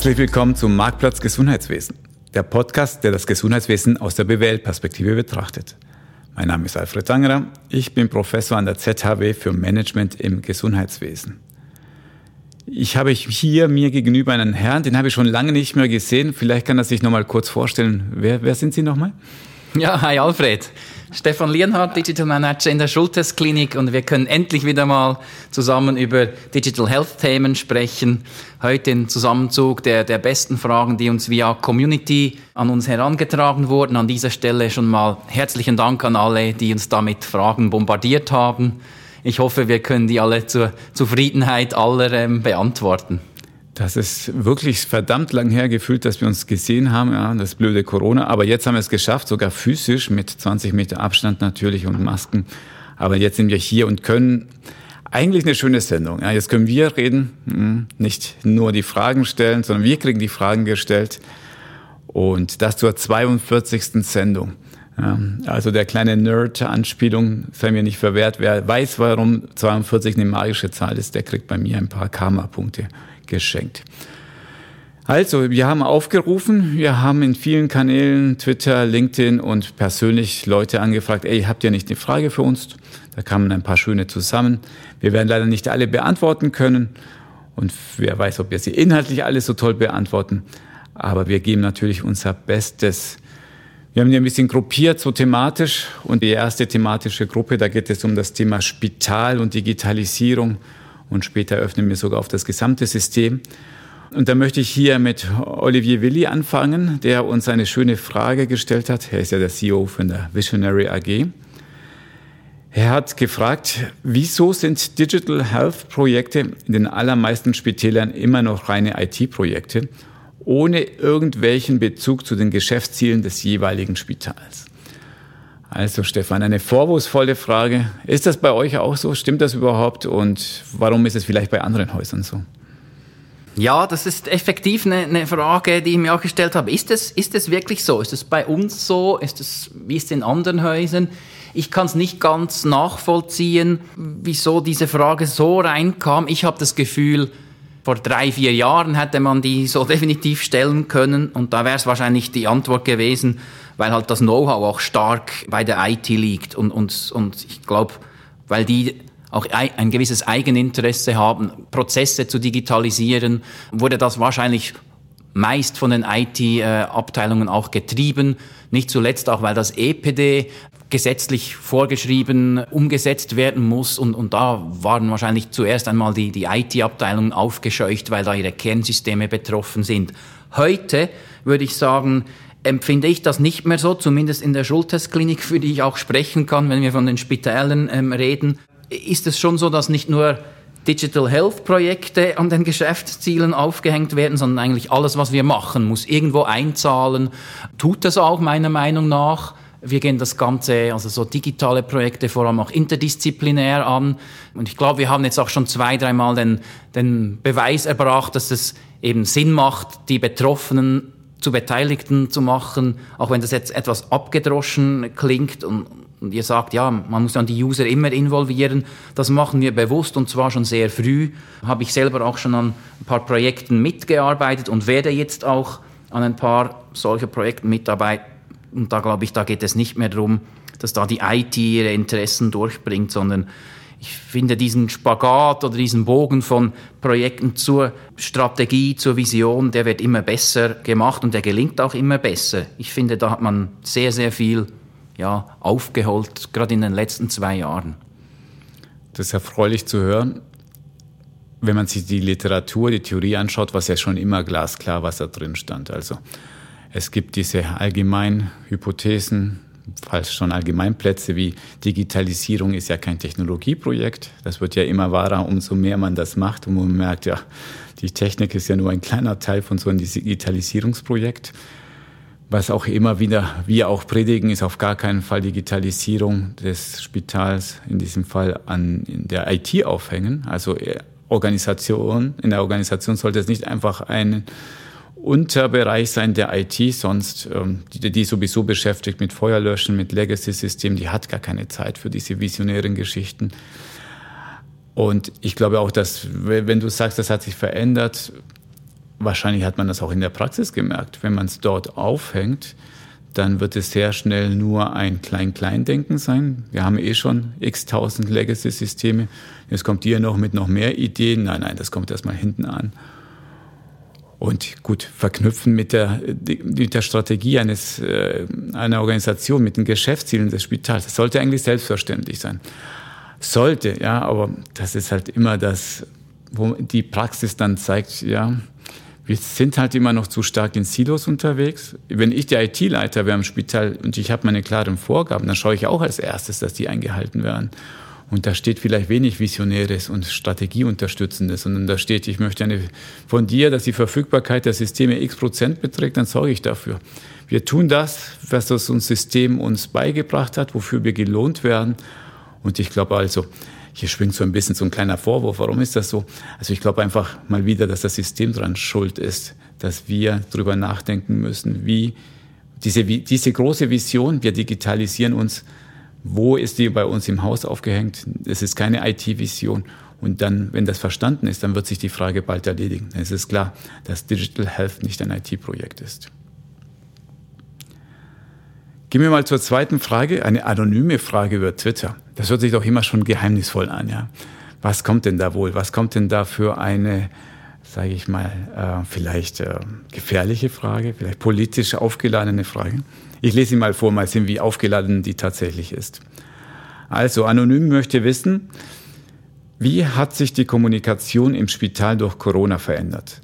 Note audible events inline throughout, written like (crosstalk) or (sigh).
Herzlich willkommen zum Marktplatz Gesundheitswesen, der Podcast, der das Gesundheitswesen aus der BWL-Perspektive betrachtet. Mein Name ist Alfred Sangerer, ich bin Professor an der ZHW für Management im Gesundheitswesen. Ich habe hier mir gegenüber einen Herrn, den habe ich schon lange nicht mehr gesehen. Vielleicht kann er sich noch mal kurz vorstellen. Wer, wer sind Sie nochmal? Ja, hi Alfred. Stefan Lienhardt, Digital Manager in der Schultes Klinik und wir können endlich wieder mal zusammen über Digital Health Themen sprechen. Heute im Zusammenzug der, der besten Fragen, die uns via Community an uns herangetragen wurden. An dieser Stelle schon mal herzlichen Dank an alle, die uns damit Fragen bombardiert haben. Ich hoffe, wir können die alle zur Zufriedenheit aller ähm, beantworten. Das ist wirklich verdammt lang her gefühlt, dass wir uns gesehen haben, ja, das blöde Corona. Aber jetzt haben wir es geschafft, sogar physisch mit 20 Meter Abstand natürlich und Masken. Aber jetzt sind wir hier und können eigentlich eine schöne Sendung. Ja, jetzt können wir reden, hm, nicht nur die Fragen stellen, sondern wir kriegen die Fragen gestellt. Und das zur 42. Sendung. Ja, also der kleine Nerd-Anspielung sei mir nicht verwehrt. Wer weiß, warum 42 eine magische Zahl ist, der kriegt bei mir ein paar Karma-Punkte geschenkt. Also, wir haben aufgerufen, wir haben in vielen Kanälen, Twitter, LinkedIn und persönlich Leute angefragt, ey, habt ihr nicht eine Frage für uns? Da kamen ein paar schöne zusammen. Wir werden leider nicht alle beantworten können und wer weiß, ob wir sie inhaltlich alle so toll beantworten. Aber wir geben natürlich unser Bestes. Wir haben die ein bisschen gruppiert, so thematisch. Und die erste thematische Gruppe, da geht es um das Thema Spital und Digitalisierung. Und später öffnen wir sogar auf das gesamte System. Und da möchte ich hier mit Olivier Willi anfangen, der uns eine schöne Frage gestellt hat. Er ist ja der CEO von der Visionary AG. Er hat gefragt, wieso sind Digital Health Projekte in den allermeisten Spitälern immer noch reine IT-Projekte ohne irgendwelchen Bezug zu den Geschäftszielen des jeweiligen Spitals. Also Stefan, eine vorwurfsvolle Frage. Ist das bei euch auch so? Stimmt das überhaupt? Und warum ist es vielleicht bei anderen Häusern so? Ja, das ist effektiv eine, eine, Frage, die ich mir auch gestellt habe. Ist es, ist wirklich so? Ist es bei uns so? Ist es, wie ist es in anderen Häusern? Ich kann es nicht ganz nachvollziehen, wieso diese Frage so reinkam. Ich habe das Gefühl, vor drei, vier Jahren hätte man die so (laughs) definitiv stellen können und da wäre es wahrscheinlich die Antwort gewesen, weil halt das Know-how auch stark bei der IT liegt und, und, und ich glaube, weil die auch ein gewisses Eigeninteresse haben, Prozesse zu digitalisieren, wurde das wahrscheinlich meist von den IT-Abteilungen auch getrieben. Nicht zuletzt auch, weil das EPD gesetzlich vorgeschrieben umgesetzt werden muss. Und, und da waren wahrscheinlich zuerst einmal die, die IT-Abteilungen aufgescheucht, weil da ihre Kernsysteme betroffen sind. Heute würde ich sagen, empfinde ich das nicht mehr so, zumindest in der Schultestklinik, für die ich auch sprechen kann, wenn wir von den Spitälern ähm, reden. Ist es schon so, dass nicht nur Digital Health Projekte an den Geschäftszielen aufgehängt werden, sondern eigentlich alles, was wir machen, muss irgendwo einzahlen. Tut das auch meiner Meinung nach. Wir gehen das Ganze, also so digitale Projekte vor allem auch interdisziplinär an. Und ich glaube, wir haben jetzt auch schon zwei, dreimal den, den Beweis erbracht, dass es eben Sinn macht, die Betroffenen zu Beteiligten zu machen, auch wenn das jetzt etwas abgedroschen klingt und, und ihr sagt, ja, man muss dann die User immer involvieren. Das machen wir bewusst und zwar schon sehr früh. Habe ich selber auch schon an ein paar Projekten mitgearbeitet und werde jetzt auch an ein paar solcher Projekten mitarbeiten und da glaube ich, da geht es nicht mehr darum, dass da die IT ihre Interessen durchbringt, sondern ich finde diesen Spagat oder diesen Bogen von Projekten zur Strategie, zur Vision, der wird immer besser gemacht und der gelingt auch immer besser. Ich finde, da hat man sehr, sehr viel ja, aufgeholt, gerade in den letzten zwei Jahren. Das ist erfreulich zu hören. Wenn man sich die Literatur, die Theorie anschaut, was ja schon immer glasklar, was da drin stand. Also es gibt diese allgemeinen Hypothesen, falls schon Allgemeinplätze wie Digitalisierung ist ja kein Technologieprojekt. Das wird ja immer wahrer, umso mehr man das macht und man merkt, ja, die Technik ist ja nur ein kleiner Teil von so einem Digitalisierungsprojekt. Was auch immer wieder wir auch predigen, ist auf gar keinen Fall Digitalisierung des Spitals, in diesem Fall an der IT aufhängen. Also äh, Organisation, in der Organisation sollte es nicht einfach ein Unterbereich sein der IT, sonst ähm, die, die sowieso beschäftigt mit Feuerlöschen, mit Legacy-Systemen, die hat gar keine Zeit für diese visionären Geschichten. Und ich glaube auch, dass wenn du sagst, das hat sich verändert, wahrscheinlich hat man das auch in der Praxis gemerkt. Wenn man es dort aufhängt, dann wird es sehr schnell nur ein Klein-Klein-Denken sein. Wir haben eh schon x tausend Legacy-Systeme. Jetzt kommt ihr noch mit noch mehr Ideen. Nein, nein, das kommt erstmal hinten an. Und gut, verknüpfen mit der, mit der Strategie eines, äh, einer Organisation, mit den Geschäftszielen des Spitals. Das sollte eigentlich selbstverständlich sein. Sollte, ja, aber das ist halt immer das, wo die Praxis dann zeigt, ja, wir sind halt immer noch zu stark in Silos unterwegs. Wenn ich der IT-Leiter wäre im Spital und ich habe meine klaren Vorgaben, dann schaue ich auch als erstes, dass die eingehalten werden. Und da steht vielleicht wenig Visionäres und Strategieunterstützendes, sondern da steht, ich möchte eine, von dir, dass die Verfügbarkeit der Systeme x Prozent beträgt, dann sorge ich dafür. Wir tun das, was das uns System uns beigebracht hat, wofür wir gelohnt werden. Und ich glaube also, hier schwingt so ein bisschen so ein kleiner Vorwurf. Warum ist das so? Also ich glaube einfach mal wieder, dass das System dran schuld ist, dass wir darüber nachdenken müssen, wie diese, diese große Vision, wir digitalisieren uns, wo ist die bei uns im Haus aufgehängt? Es ist keine IT-Vision. Und dann, wenn das verstanden ist, dann wird sich die Frage bald erledigen. Es ist klar, dass Digital Health nicht ein IT-Projekt ist. Gehen wir mal zur zweiten Frage, eine anonyme Frage über Twitter. Das hört sich doch immer schon geheimnisvoll an, ja. Was kommt denn da wohl? Was kommt denn da für eine, sage ich mal, äh, vielleicht äh, gefährliche Frage, vielleicht politisch aufgeladene Frage? Ich lese sie mal vor, mal sehen, wie aufgeladen die tatsächlich ist. Also, anonym möchte wissen, wie hat sich die Kommunikation im Spital durch Corona verändert?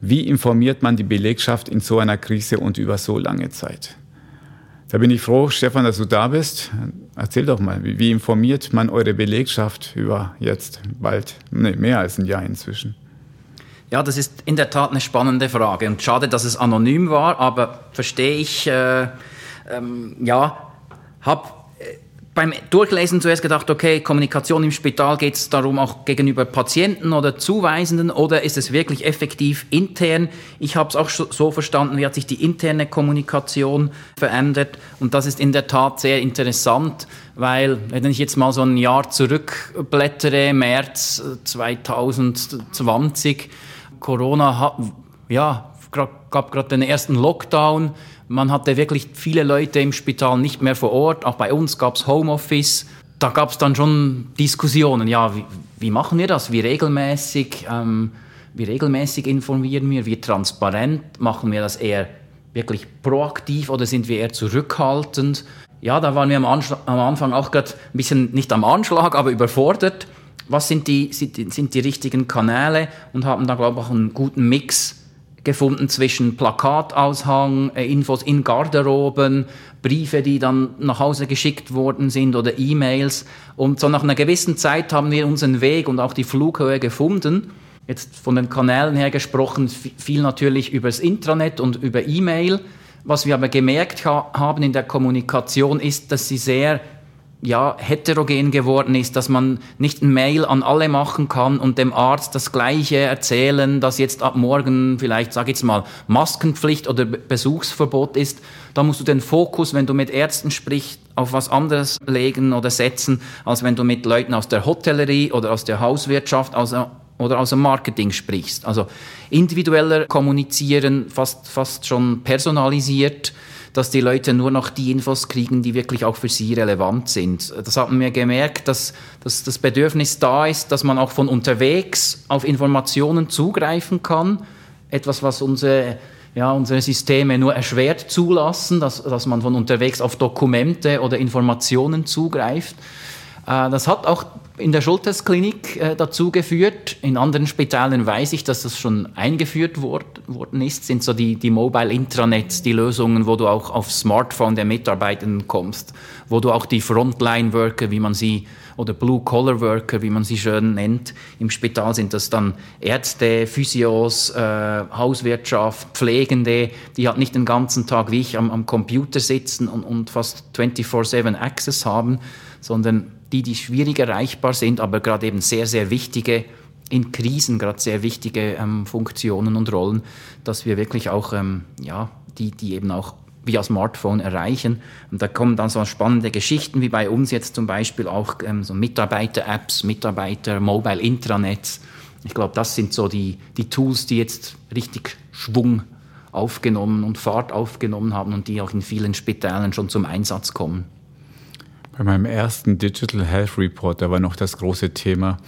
Wie informiert man die Belegschaft in so einer Krise und über so lange Zeit? Da bin ich froh, Stefan, dass du da bist. Erzähl doch mal, wie, informiert man eure Belegschaft über jetzt bald, nee, mehr als ein Jahr inzwischen? Ja, das ist in der Tat eine spannende Frage. Und schade, dass es anonym war, aber verstehe ich, äh, ähm, ja, habe beim Durchlesen zuerst gedacht, okay, Kommunikation im Spital geht es darum auch gegenüber Patienten oder Zuweisenden oder ist es wirklich effektiv intern? Ich habe es auch so verstanden, wie hat sich die interne Kommunikation verändert und das ist in der Tat sehr interessant, weil wenn ich jetzt mal so ein Jahr zurückblättere, März 2020, Corona hat, ja, gab gerade den ersten Lockdown, man hatte wirklich viele Leute im Spital nicht mehr vor Ort. Auch bei uns gab es Homeoffice. Da gab es dann schon Diskussionen. Ja, wie, wie, machen wir das? Wie regelmäßig, ähm, wie regelmäßig informieren wir? Wie transparent? Machen wir das eher wirklich proaktiv oder sind wir eher zurückhaltend? Ja, da waren wir am, am Anfang auch gerade ein bisschen nicht am Anschlag, aber überfordert. Was sind die, sind, sind die richtigen Kanäle? Und haben da, glaube ich, auch einen guten Mix gefunden zwischen Plakataushang, äh, Infos in Garderoben, Briefe, die dann nach Hause geschickt worden sind oder E-Mails. Und so nach einer gewissen Zeit haben wir unseren Weg und auch die Flughöhe gefunden. Jetzt von den Kanälen her gesprochen, viel natürlich übers Intranet und über E-Mail. Was wir aber gemerkt ha haben in der Kommunikation ist, dass sie sehr ja, heterogen geworden ist, dass man nicht ein Mail an alle machen kann und dem Arzt das Gleiche erzählen, dass jetzt ab morgen vielleicht, sag ich jetzt mal, Maskenpflicht oder Besuchsverbot ist. Da musst du den Fokus, wenn du mit Ärzten sprichst, auf was anderes legen oder setzen, als wenn du mit Leuten aus der Hotellerie oder aus der Hauswirtschaft also, oder aus dem Marketing sprichst. Also individueller kommunizieren, fast, fast schon personalisiert dass die Leute nur noch die Infos kriegen, die wirklich auch für sie relevant sind. Das haben wir gemerkt, dass, dass das Bedürfnis da ist, dass man auch von unterwegs auf Informationen zugreifen kann. Etwas, was unsere, ja, unsere Systeme nur erschwert zulassen, dass, dass man von unterwegs auf Dokumente oder Informationen zugreift. Äh, das hat auch in der Schultersklinik äh, dazu geführt. In anderen Spitalen weiß ich, dass das schon eingeführt worden ist, sind so die, die Mobile Intranets, die Lösungen, wo du auch aufs Smartphone der Mitarbeitenden kommst, wo du auch die Frontline-Worker, wie man sie, oder Blue-Collar-Worker, wie man sie schön nennt, im Spital sind das dann Ärzte, Physios, äh, Hauswirtschaft, Pflegende, die halt nicht den ganzen Tag wie ich am, am Computer sitzen und, und fast 24-7 Access haben, sondern die, die schwierig erreichbar sind, aber gerade eben sehr, sehr wichtige, in Krisen gerade sehr wichtige ähm, Funktionen und Rollen, dass wir wirklich auch, ähm, ja, die, die eben auch via Smartphone erreichen. Und da kommen dann so spannende Geschichten, wie bei uns jetzt zum Beispiel auch ähm, so Mitarbeiter-Apps, Mitarbeiter-Mobile-Intranets, Ich glaube, das sind so die, die Tools, die jetzt richtig Schwung aufgenommen und Fahrt aufgenommen haben und die auch in vielen Spitälern schon zum Einsatz kommen. Bei meinem ersten Digital Health Report, da war noch das große Thema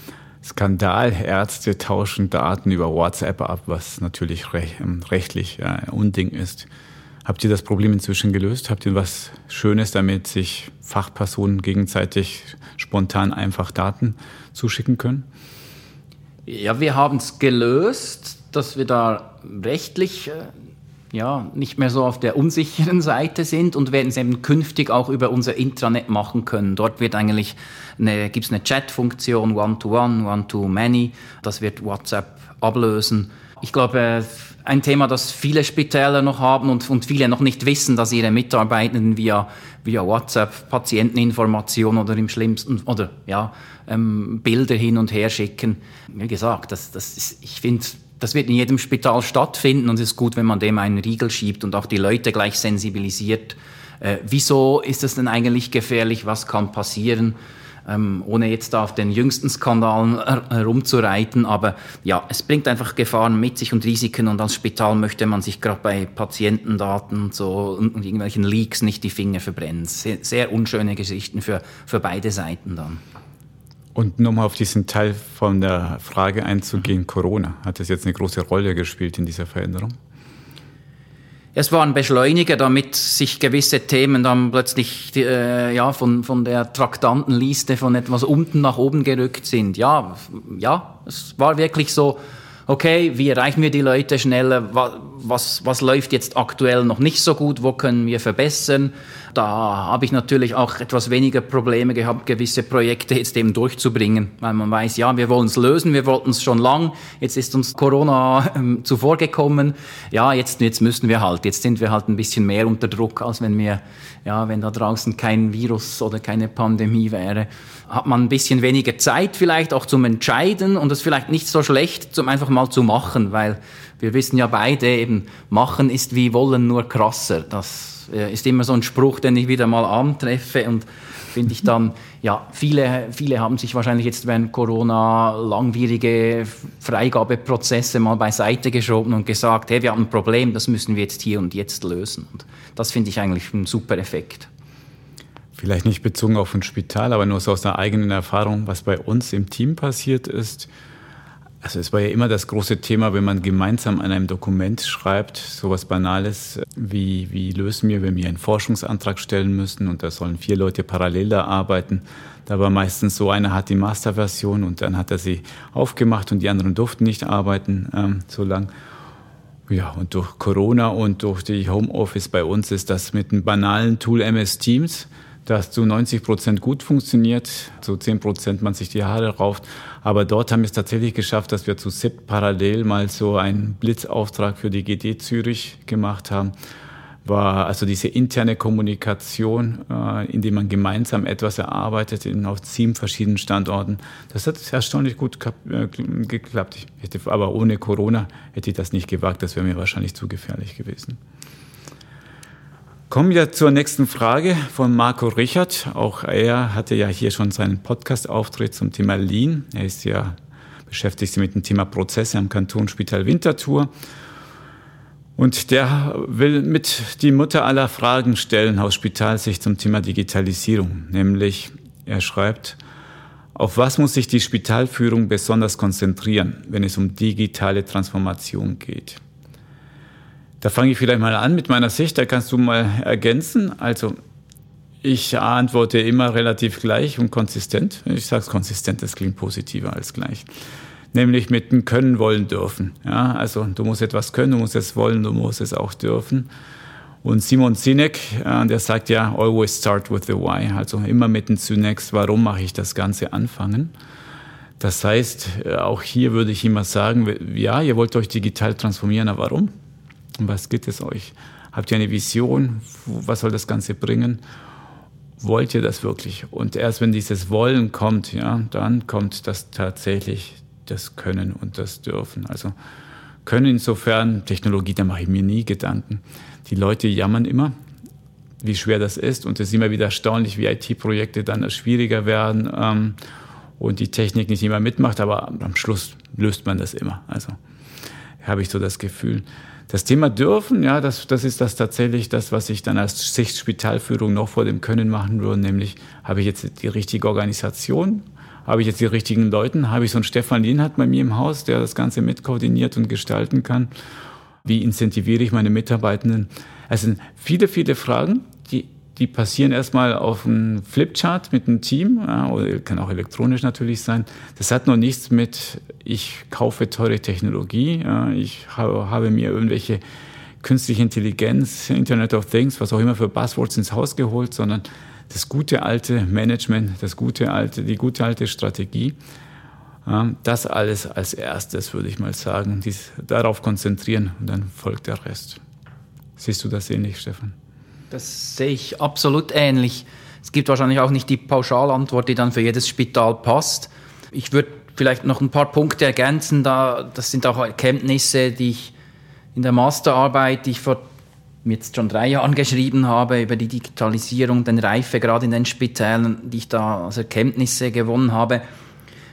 Skandal. Ärzte tauschen Daten über WhatsApp ab, was natürlich ähm, rechtlich ein Unding ist. Habt ihr das Problem inzwischen gelöst? Habt ihr was Schönes damit, sich Fachpersonen gegenseitig spontan einfach Daten zuschicken können? Ja, wir haben es gelöst, dass wir da rechtlich äh, ja, nicht mehr so auf der unsicheren (laughs) Seite sind und werden es eben künftig auch über unser Intranet machen können. Dort wird eigentlich eine, gibt es eine Chat-Funktion, One-to-One, One-to-Many. Das wird WhatsApp ablösen. Ich glaube, ein Thema, das viele Spitäler noch haben und, und viele noch nicht wissen, dass ihre Mitarbeitenden via, via WhatsApp Patienteninformationen oder im schlimmsten oder ja, ähm, Bilder hin und her schicken. Wie gesagt, das, das ist, ich finde, das wird in jedem Spital stattfinden und es ist gut, wenn man dem einen Riegel schiebt und auch die Leute gleich sensibilisiert. Äh, wieso ist das denn eigentlich gefährlich? Was kann passieren? Ähm, ohne jetzt da auf den jüngsten Skandalen herumzureiten. Aber ja, es bringt einfach Gefahren mit sich und Risiken und als Spital möchte man sich gerade bei Patientendaten und so und, irgendwelchen Leaks nicht die Finger verbrennen. Sehr, sehr unschöne Geschichten für, für beide Seiten dann. Und nochmal auf diesen Teil von der Frage einzugehen, Corona, hat das jetzt eine große Rolle gespielt in dieser Veränderung? Es war ein Beschleuniger, damit sich gewisse Themen dann plötzlich äh, ja, von, von der Traktantenliste von etwas unten nach oben gerückt sind. Ja, ja, es war wirklich so, okay, wie erreichen wir die Leute schneller? Was, was läuft jetzt aktuell noch nicht so gut? Wo können wir verbessern? Da habe ich natürlich auch etwas weniger Probleme gehabt, gewisse Projekte jetzt eben durchzubringen, weil man weiß, ja, wir wollen es lösen, wir wollten es schon lang, jetzt ist uns Corona ähm, zuvorgekommen, ja, jetzt, jetzt müssen wir halt, jetzt sind wir halt ein bisschen mehr unter Druck, als wenn wir, ja, wenn da draußen kein Virus oder keine Pandemie wäre, hat man ein bisschen weniger Zeit vielleicht auch zum Entscheiden und es vielleicht nicht so schlecht, zum einfach mal zu machen, weil wir wissen ja beide eben, machen ist wie wollen nur krasser, das ist immer so ein Spruch, den ich wieder mal antreffe und finde ich dann, (laughs) ja, viele, viele haben sich wahrscheinlich jetzt während Corona langwierige Freigabeprozesse mal beiseite geschoben und gesagt, hey, wir haben ein Problem, das müssen wir jetzt hier und jetzt lösen. Und das finde ich eigentlich ein super Effekt. Vielleicht nicht bezogen auf ein Spital, aber nur so aus der eigenen Erfahrung, was bei uns im Team passiert ist. Also es war ja immer das große Thema, wenn man gemeinsam an einem Dokument schreibt, sowas Banales, wie, wie lösen wir, wenn wir einen Forschungsantrag stellen müssen und da sollen vier Leute parallel da arbeiten. Da war meistens so, einer hat die Masterversion und dann hat er sie aufgemacht und die anderen durften nicht arbeiten ähm, so lang. Ja, und durch Corona und durch die Homeoffice bei uns ist das mit einem banalen Tool MS Teams das zu 90 Prozent gut funktioniert, zu 10 Prozent man sich die Haare rauft. Aber dort haben wir es tatsächlich geschafft, dass wir zu SIP parallel mal so einen Blitzauftrag für die GD Zürich gemacht haben. War also diese interne Kommunikation, äh, indem man gemeinsam etwas erarbeitet in auf sieben verschiedenen Standorten. Das hat erstaunlich gut äh, geklappt. Ich hätte, aber ohne Corona hätte ich das nicht gewagt. Das wäre mir wahrscheinlich zu gefährlich gewesen. Kommen wir zur nächsten Frage von Marco Richard. Auch er hatte ja hier schon seinen Podcast-Auftritt zum Thema Lean. Er ist ja beschäftigt sich mit dem Thema Prozesse am Kantonsspital Winterthur. Und der will mit die Mutter aller Fragen stellen aus Spitalsicht zum Thema Digitalisierung. Nämlich, er schreibt, auf was muss sich die Spitalführung besonders konzentrieren, wenn es um digitale Transformation geht? Da fange ich vielleicht mal an mit meiner Sicht, da kannst du mal ergänzen. Also ich antworte immer relativ gleich und konsistent. Ich sage es konsistent, das klingt positiver als gleich. Nämlich mit dem Können, Wollen, Dürfen. Ja, also du musst etwas können, du musst es wollen, du musst es auch dürfen. Und Simon Sinek, äh, der sagt ja, always start with the why. Also immer mit dem Zunächst, warum mache ich das Ganze anfangen. Das heißt, äh, auch hier würde ich immer sagen, ja, ihr wollt euch digital transformieren, aber warum? Um was geht es euch? Habt ihr eine Vision? Was soll das Ganze bringen? Wollt ihr das wirklich? Und erst wenn dieses Wollen kommt, ja, dann kommt das tatsächlich das Können und das Dürfen. Also Können insofern, Technologie, da mache ich mir nie Gedanken. Die Leute jammern immer, wie schwer das ist und es ist immer wieder erstaunlich, wie IT-Projekte dann schwieriger werden. Ähm, und die Technik nicht immer mitmacht, aber am Schluss löst man das immer. Also habe ich so das Gefühl. Das Thema dürfen, ja, das, das ist das tatsächlich das, was ich dann als Sicht Spitalführung noch vor dem Können machen würde, nämlich habe ich jetzt die richtige Organisation, habe ich jetzt die richtigen Leute, habe ich so einen Stefan Lienhardt bei mir im Haus, der das Ganze mitkoordiniert und gestalten kann. Wie incentiviere ich meine Mitarbeitenden? Es sind viele, viele Fragen, die die passieren erstmal auf einem Flipchart mit einem Team, ja, oder kann auch elektronisch natürlich sein. Das hat noch nichts mit, ich kaufe teure Technologie, ich habe, mir irgendwelche künstliche Intelligenz, Internet of Things, was auch immer für Buzzwords ins Haus geholt, sondern das gute alte Management, das gute alte, die gute alte Strategie. Das alles als erstes, würde ich mal sagen. Dies, darauf konzentrieren und dann folgt der Rest. Siehst du das ähnlich, Stefan? Das sehe ich absolut ähnlich. Es gibt wahrscheinlich auch nicht die Pauschalantwort, die dann für jedes Spital passt. Ich würde vielleicht noch ein paar Punkte ergänzen. Da, das sind auch Erkenntnisse, die ich in der Masterarbeit, die ich vor jetzt schon drei Jahren geschrieben habe, über die Digitalisierung, den Reife gerade in den Spitälern, die ich da als Erkenntnisse gewonnen habe.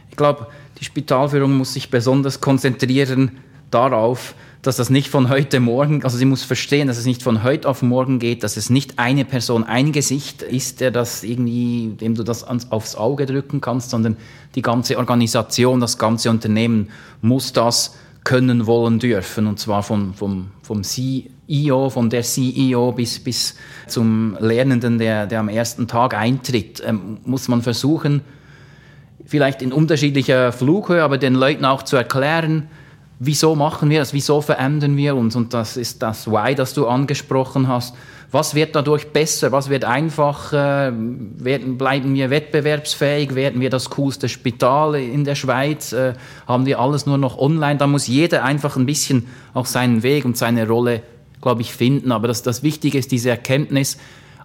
Ich glaube, die Spitalführung muss sich besonders konzentrieren darauf, dass das nicht von heute morgen, also sie muss verstehen, dass es nicht von heute auf morgen geht, dass es nicht eine Person, ein Gesicht ist, der das irgendwie, dem du das ans, aufs Auge drücken kannst, sondern die ganze Organisation, das ganze Unternehmen muss das können, wollen, dürfen. Und zwar vom, vom, vom CEO, von der CEO bis, bis zum Lernenden, der, der am ersten Tag eintritt, ähm, muss man versuchen, vielleicht in unterschiedlicher Flughöhe, aber den Leuten auch zu erklären, wieso machen wir das, wieso verändern wir uns? Und das ist das Why, das du angesprochen hast. Was wird dadurch besser? Was wird einfacher? Werden, bleiben wir wettbewerbsfähig? Werden wir das coolste Spital in der Schweiz? Äh, haben wir alles nur noch online? Da muss jeder einfach ein bisschen auch seinen Weg und seine Rolle, glaube ich, finden. Aber das, das Wichtige ist diese Erkenntnis,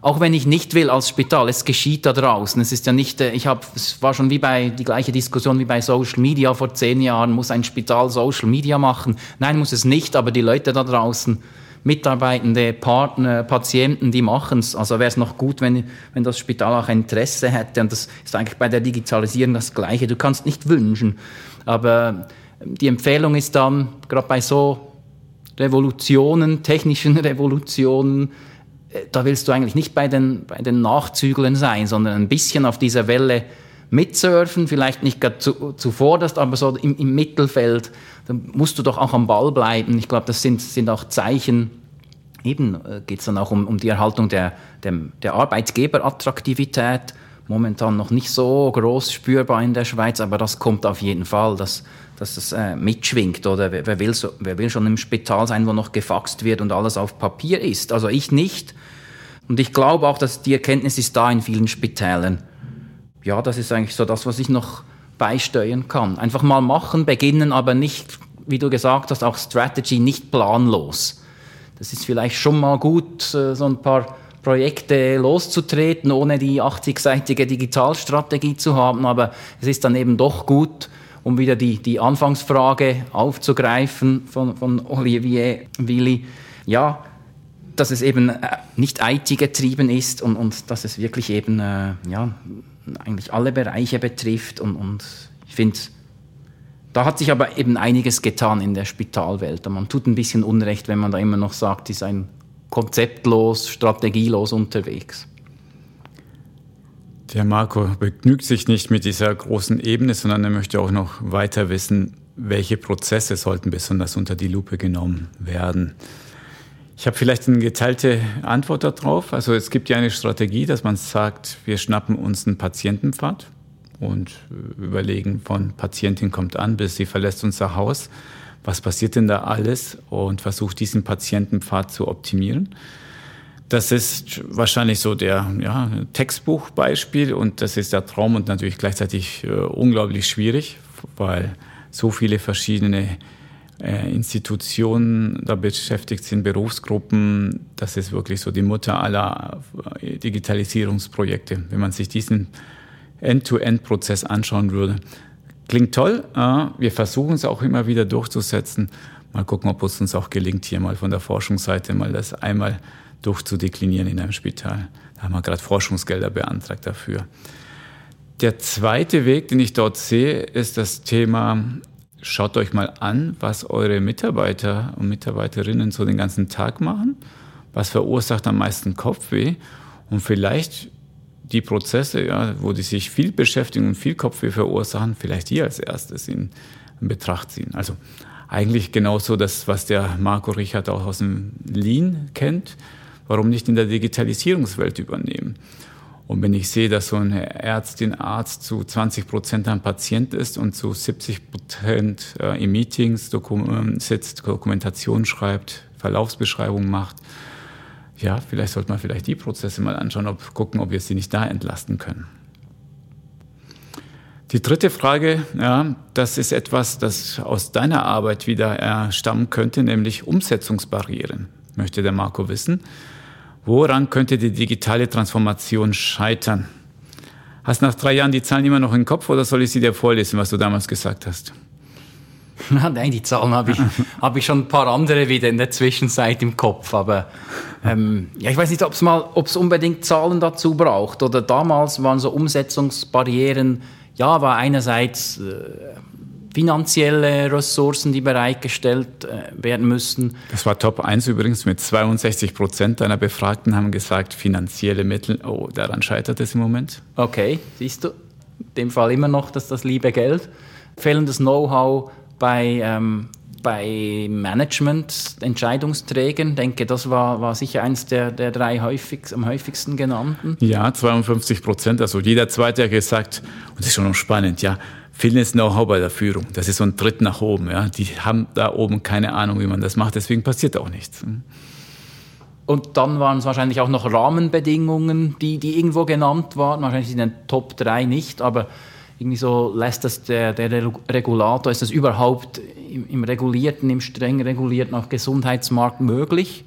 auch wenn ich nicht will als Spital, es geschieht da draußen. Es ist ja nicht, äh, ich habe, es war schon wie bei die gleiche Diskussion wie bei Social Media vor zehn Jahren. Muss ein Spital Social Media machen? Nein, muss es nicht. Aber die Leute da draußen, Mitarbeitende, Partner, Patienten, die machen es. Also wäre es noch gut, wenn, wenn das Spital auch Interesse hätte. Und das ist eigentlich bei der Digitalisierung das Gleiche. Du kannst nicht wünschen. Aber die Empfehlung ist dann, gerade bei so Revolutionen, technischen Revolutionen, da willst du eigentlich nicht bei den, bei den Nachzüglern sein, sondern ein bisschen auf dieser Welle mitsurfen, vielleicht nicht gerade zu, zuvorderst, aber so im, im Mittelfeld, da musst du doch auch am Ball bleiben. Ich glaube, das sind, sind auch Zeichen, eben äh, geht es dann auch um, um die Erhaltung der, der, der Arbeitgeberattraktivität, momentan noch nicht so groß spürbar in der Schweiz, aber das kommt auf jeden Fall, dass, dass das äh, mitschwingt. Oder wer, wer, will so, wer will schon im Spital sein, wo noch gefaxt wird und alles auf Papier ist? Also ich nicht. Und ich glaube auch, dass die Erkenntnis ist da in vielen Spitälern. Ja, das ist eigentlich so das, was ich noch beisteuern kann. Einfach mal machen, beginnen, aber nicht, wie du gesagt hast, auch Strategy, nicht planlos. Das ist vielleicht schon mal gut, äh, so ein paar Projekte loszutreten, ohne die 80-seitige Digitalstrategie zu haben. Aber es ist dann eben doch gut, um wieder die, die Anfangsfrage aufzugreifen von, von Olivier Willi. Ja, dass es eben äh, nicht IT-getrieben ist und, und dass es wirklich eben äh, ja, eigentlich alle Bereiche betrifft. Und, und ich finde, da hat sich aber eben einiges getan in der Spitalwelt. Und man tut ein bisschen Unrecht, wenn man da immer noch sagt, die seien konzeptlos, strategielos unterwegs. Der Marco begnügt sich nicht mit dieser großen Ebene, sondern er möchte auch noch weiter wissen, welche Prozesse sollten besonders unter die Lupe genommen werden. Ich habe vielleicht eine geteilte Antwort darauf. Also es gibt ja eine Strategie, dass man sagt, wir schnappen uns einen Patientenpfad und überlegen von Patientin kommt an, bis sie verlässt unser Haus. Was passiert denn da alles? Und versucht diesen Patientenpfad zu optimieren. Das ist wahrscheinlich so der ja, Textbuchbeispiel und das ist der Traum und natürlich gleichzeitig äh, unglaublich schwierig, weil so viele verschiedene äh, Institutionen da beschäftigt sind, Berufsgruppen. Das ist wirklich so die Mutter aller äh, Digitalisierungsprojekte. Wenn man sich diesen End-to-End-Prozess anschauen würde. Klingt toll. Äh, wir versuchen es auch immer wieder durchzusetzen. Mal gucken, ob es uns auch gelingt, hier mal von der Forschungsseite mal das einmal durchzudeklinieren in einem Spital. Da haben wir gerade Forschungsgelder beantragt dafür. Der zweite Weg, den ich dort sehe, ist das Thema, schaut euch mal an, was eure Mitarbeiter und Mitarbeiterinnen so den ganzen Tag machen. Was verursacht am meisten Kopfweh? Und vielleicht die Prozesse, ja, wo die sich viel beschäftigen und viel Kopfweh verursachen, vielleicht hier als erstes in, in Betracht ziehen. Also eigentlich genauso das, was der Marco Richard auch aus dem Lean kennt. Warum nicht in der Digitalisierungswelt übernehmen? Und wenn ich sehe, dass so eine Ärztin, Arzt zu 20 Prozent ein Patient ist und zu 70 Prozent äh, in Meetings dokum sitzt, Dokumentation schreibt, Verlaufsbeschreibungen macht, ja, vielleicht sollte man vielleicht die Prozesse mal anschauen, ob, gucken, ob wir sie nicht da entlasten können. Die dritte Frage, ja, das ist etwas, das aus deiner Arbeit wieder stammen könnte, nämlich Umsetzungsbarrieren, möchte der Marco wissen. Woran könnte die digitale Transformation scheitern? Hast nach drei Jahren die Zahlen immer noch im Kopf oder soll ich sie dir vorlesen, was du damals gesagt hast? (laughs) Nein, die Zahlen habe ich, (laughs) hab ich schon ein paar andere wieder in der Zwischenzeit im Kopf. Aber ähm, ja, ich weiß nicht, ob es mal, unbedingt Zahlen dazu braucht. Oder damals waren so Umsetzungsbarrieren, ja, war einerseits äh, finanzielle Ressourcen, die bereitgestellt äh, werden müssen. Das war Top 1 übrigens mit 62 Prozent deiner Befragten haben gesagt, finanzielle Mittel, oh, daran scheitert es im Moment. Okay, siehst du, in dem Fall immer noch dass das liebe Geld. Fehlendes Know-how bei, ähm, bei Management, Entscheidungsträgern. Ich denke, das war, war sicher eines der, der drei häufig, am häufigsten genannten. Ja, 52 Prozent. Also jeder Zweite hat gesagt, und das ist schon noch spannend, ja, fehlendes Know-how bei der Führung. Das ist so ein Tritt nach oben. Ja. Die haben da oben keine Ahnung, wie man das macht, deswegen passiert auch nichts. Und dann waren es wahrscheinlich auch noch Rahmenbedingungen, die, die irgendwo genannt waren. Wahrscheinlich in den Top 3 nicht, aber irgendwie so lässt das der, der Regulator, ist das überhaupt im, im regulierten, im streng regulierten auch Gesundheitsmarkt möglich?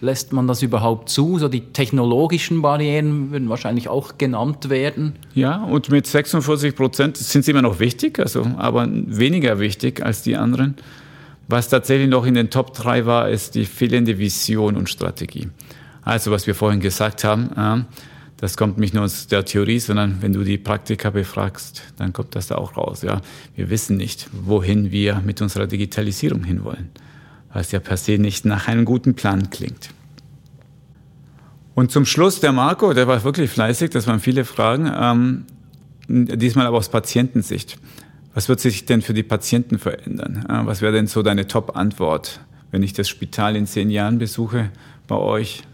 Lässt man das überhaupt zu? So die technologischen Barrieren würden wahrscheinlich auch genannt werden. Ja, und mit 46 Prozent sind sie immer noch wichtig, also, aber weniger wichtig als die anderen. Was tatsächlich noch in den Top 3 war, ist die fehlende Vision und Strategie. Also, was wir vorhin gesagt haben, das kommt nicht nur aus der Theorie, sondern wenn du die Praktiker befragst, dann kommt das da auch raus. Ja, wir wissen nicht, wohin wir mit unserer Digitalisierung hinwollen, was ja per se nicht nach einem guten Plan klingt. Und zum Schluss der Marco, der war wirklich fleißig, das waren viele Fragen, ähm, diesmal aber aus Patientensicht. Was wird sich denn für die Patienten verändern? Äh, was wäre denn so deine Top-Antwort, wenn ich das Spital in zehn Jahren besuche bei euch?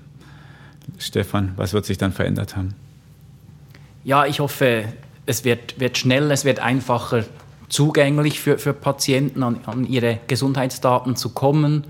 Stefan, was wird sich dann verändert haben? Ja, ich hoffe, es wird, wird schnell, es wird einfacher zugänglich für, für Patienten, an, an ihre Gesundheitsdaten zu kommen.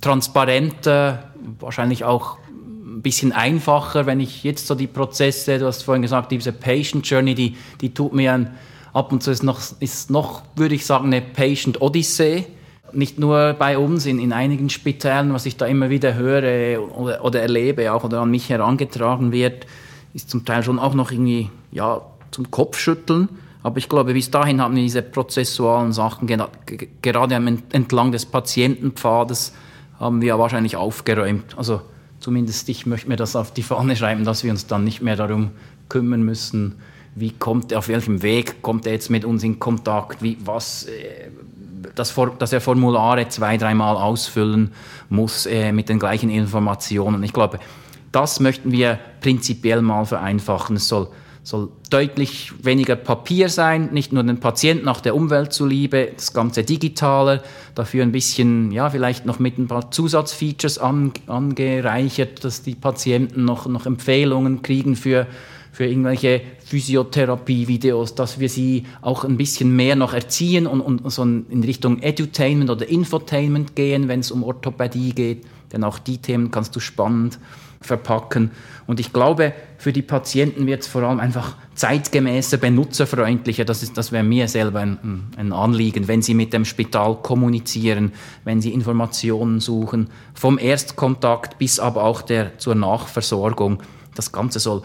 Transparenter, wahrscheinlich auch ein bisschen einfacher, wenn ich jetzt so die Prozesse, du hast vorhin gesagt, diese Patient Journey, die, die tut mir ab und zu ist noch, ist noch, würde ich sagen, eine Patient Odyssey nicht nur bei uns, in, in einigen Spitälern, was ich da immer wieder höre oder, oder erlebe, auch oder an mich herangetragen wird, ist zum Teil schon auch noch irgendwie ja, zum Kopfschütteln. Aber ich glaube, bis dahin haben wir diese prozessualen Sachen, gerade entlang des Patientenpfades, haben wir wahrscheinlich aufgeräumt. Also zumindest ich möchte mir das auf die Fahne schreiben, dass wir uns dann nicht mehr darum kümmern müssen, wie kommt er, auf welchem Weg kommt er jetzt mit uns in Kontakt, wie, was, äh, dass, dass er Formulare zwei, dreimal ausfüllen muss äh, mit den gleichen Informationen. Ich glaube, das möchten wir prinzipiell mal vereinfachen. Es soll, soll deutlich weniger Papier sein, nicht nur den Patienten, auch der Umwelt zuliebe, das ganze Digitale, dafür ein bisschen, ja, vielleicht noch mit ein paar Zusatzfeatures an, angereichert, dass die Patienten noch, noch Empfehlungen kriegen für für irgendwelche Physiotherapie-Videos, dass wir sie auch ein bisschen mehr noch erziehen und, und so in Richtung Edutainment oder Infotainment gehen, wenn es um Orthopädie geht. Denn auch die Themen kannst du spannend verpacken. Und ich glaube, für die Patienten wird es vor allem einfach zeitgemäßer, benutzerfreundlicher. Das, das wäre mir selber ein, ein, Anliegen, wenn Sie mit dem Spital kommunizieren, wenn Sie Informationen suchen, vom Erstkontakt bis aber auch der zur Nachversorgung. Das Ganze soll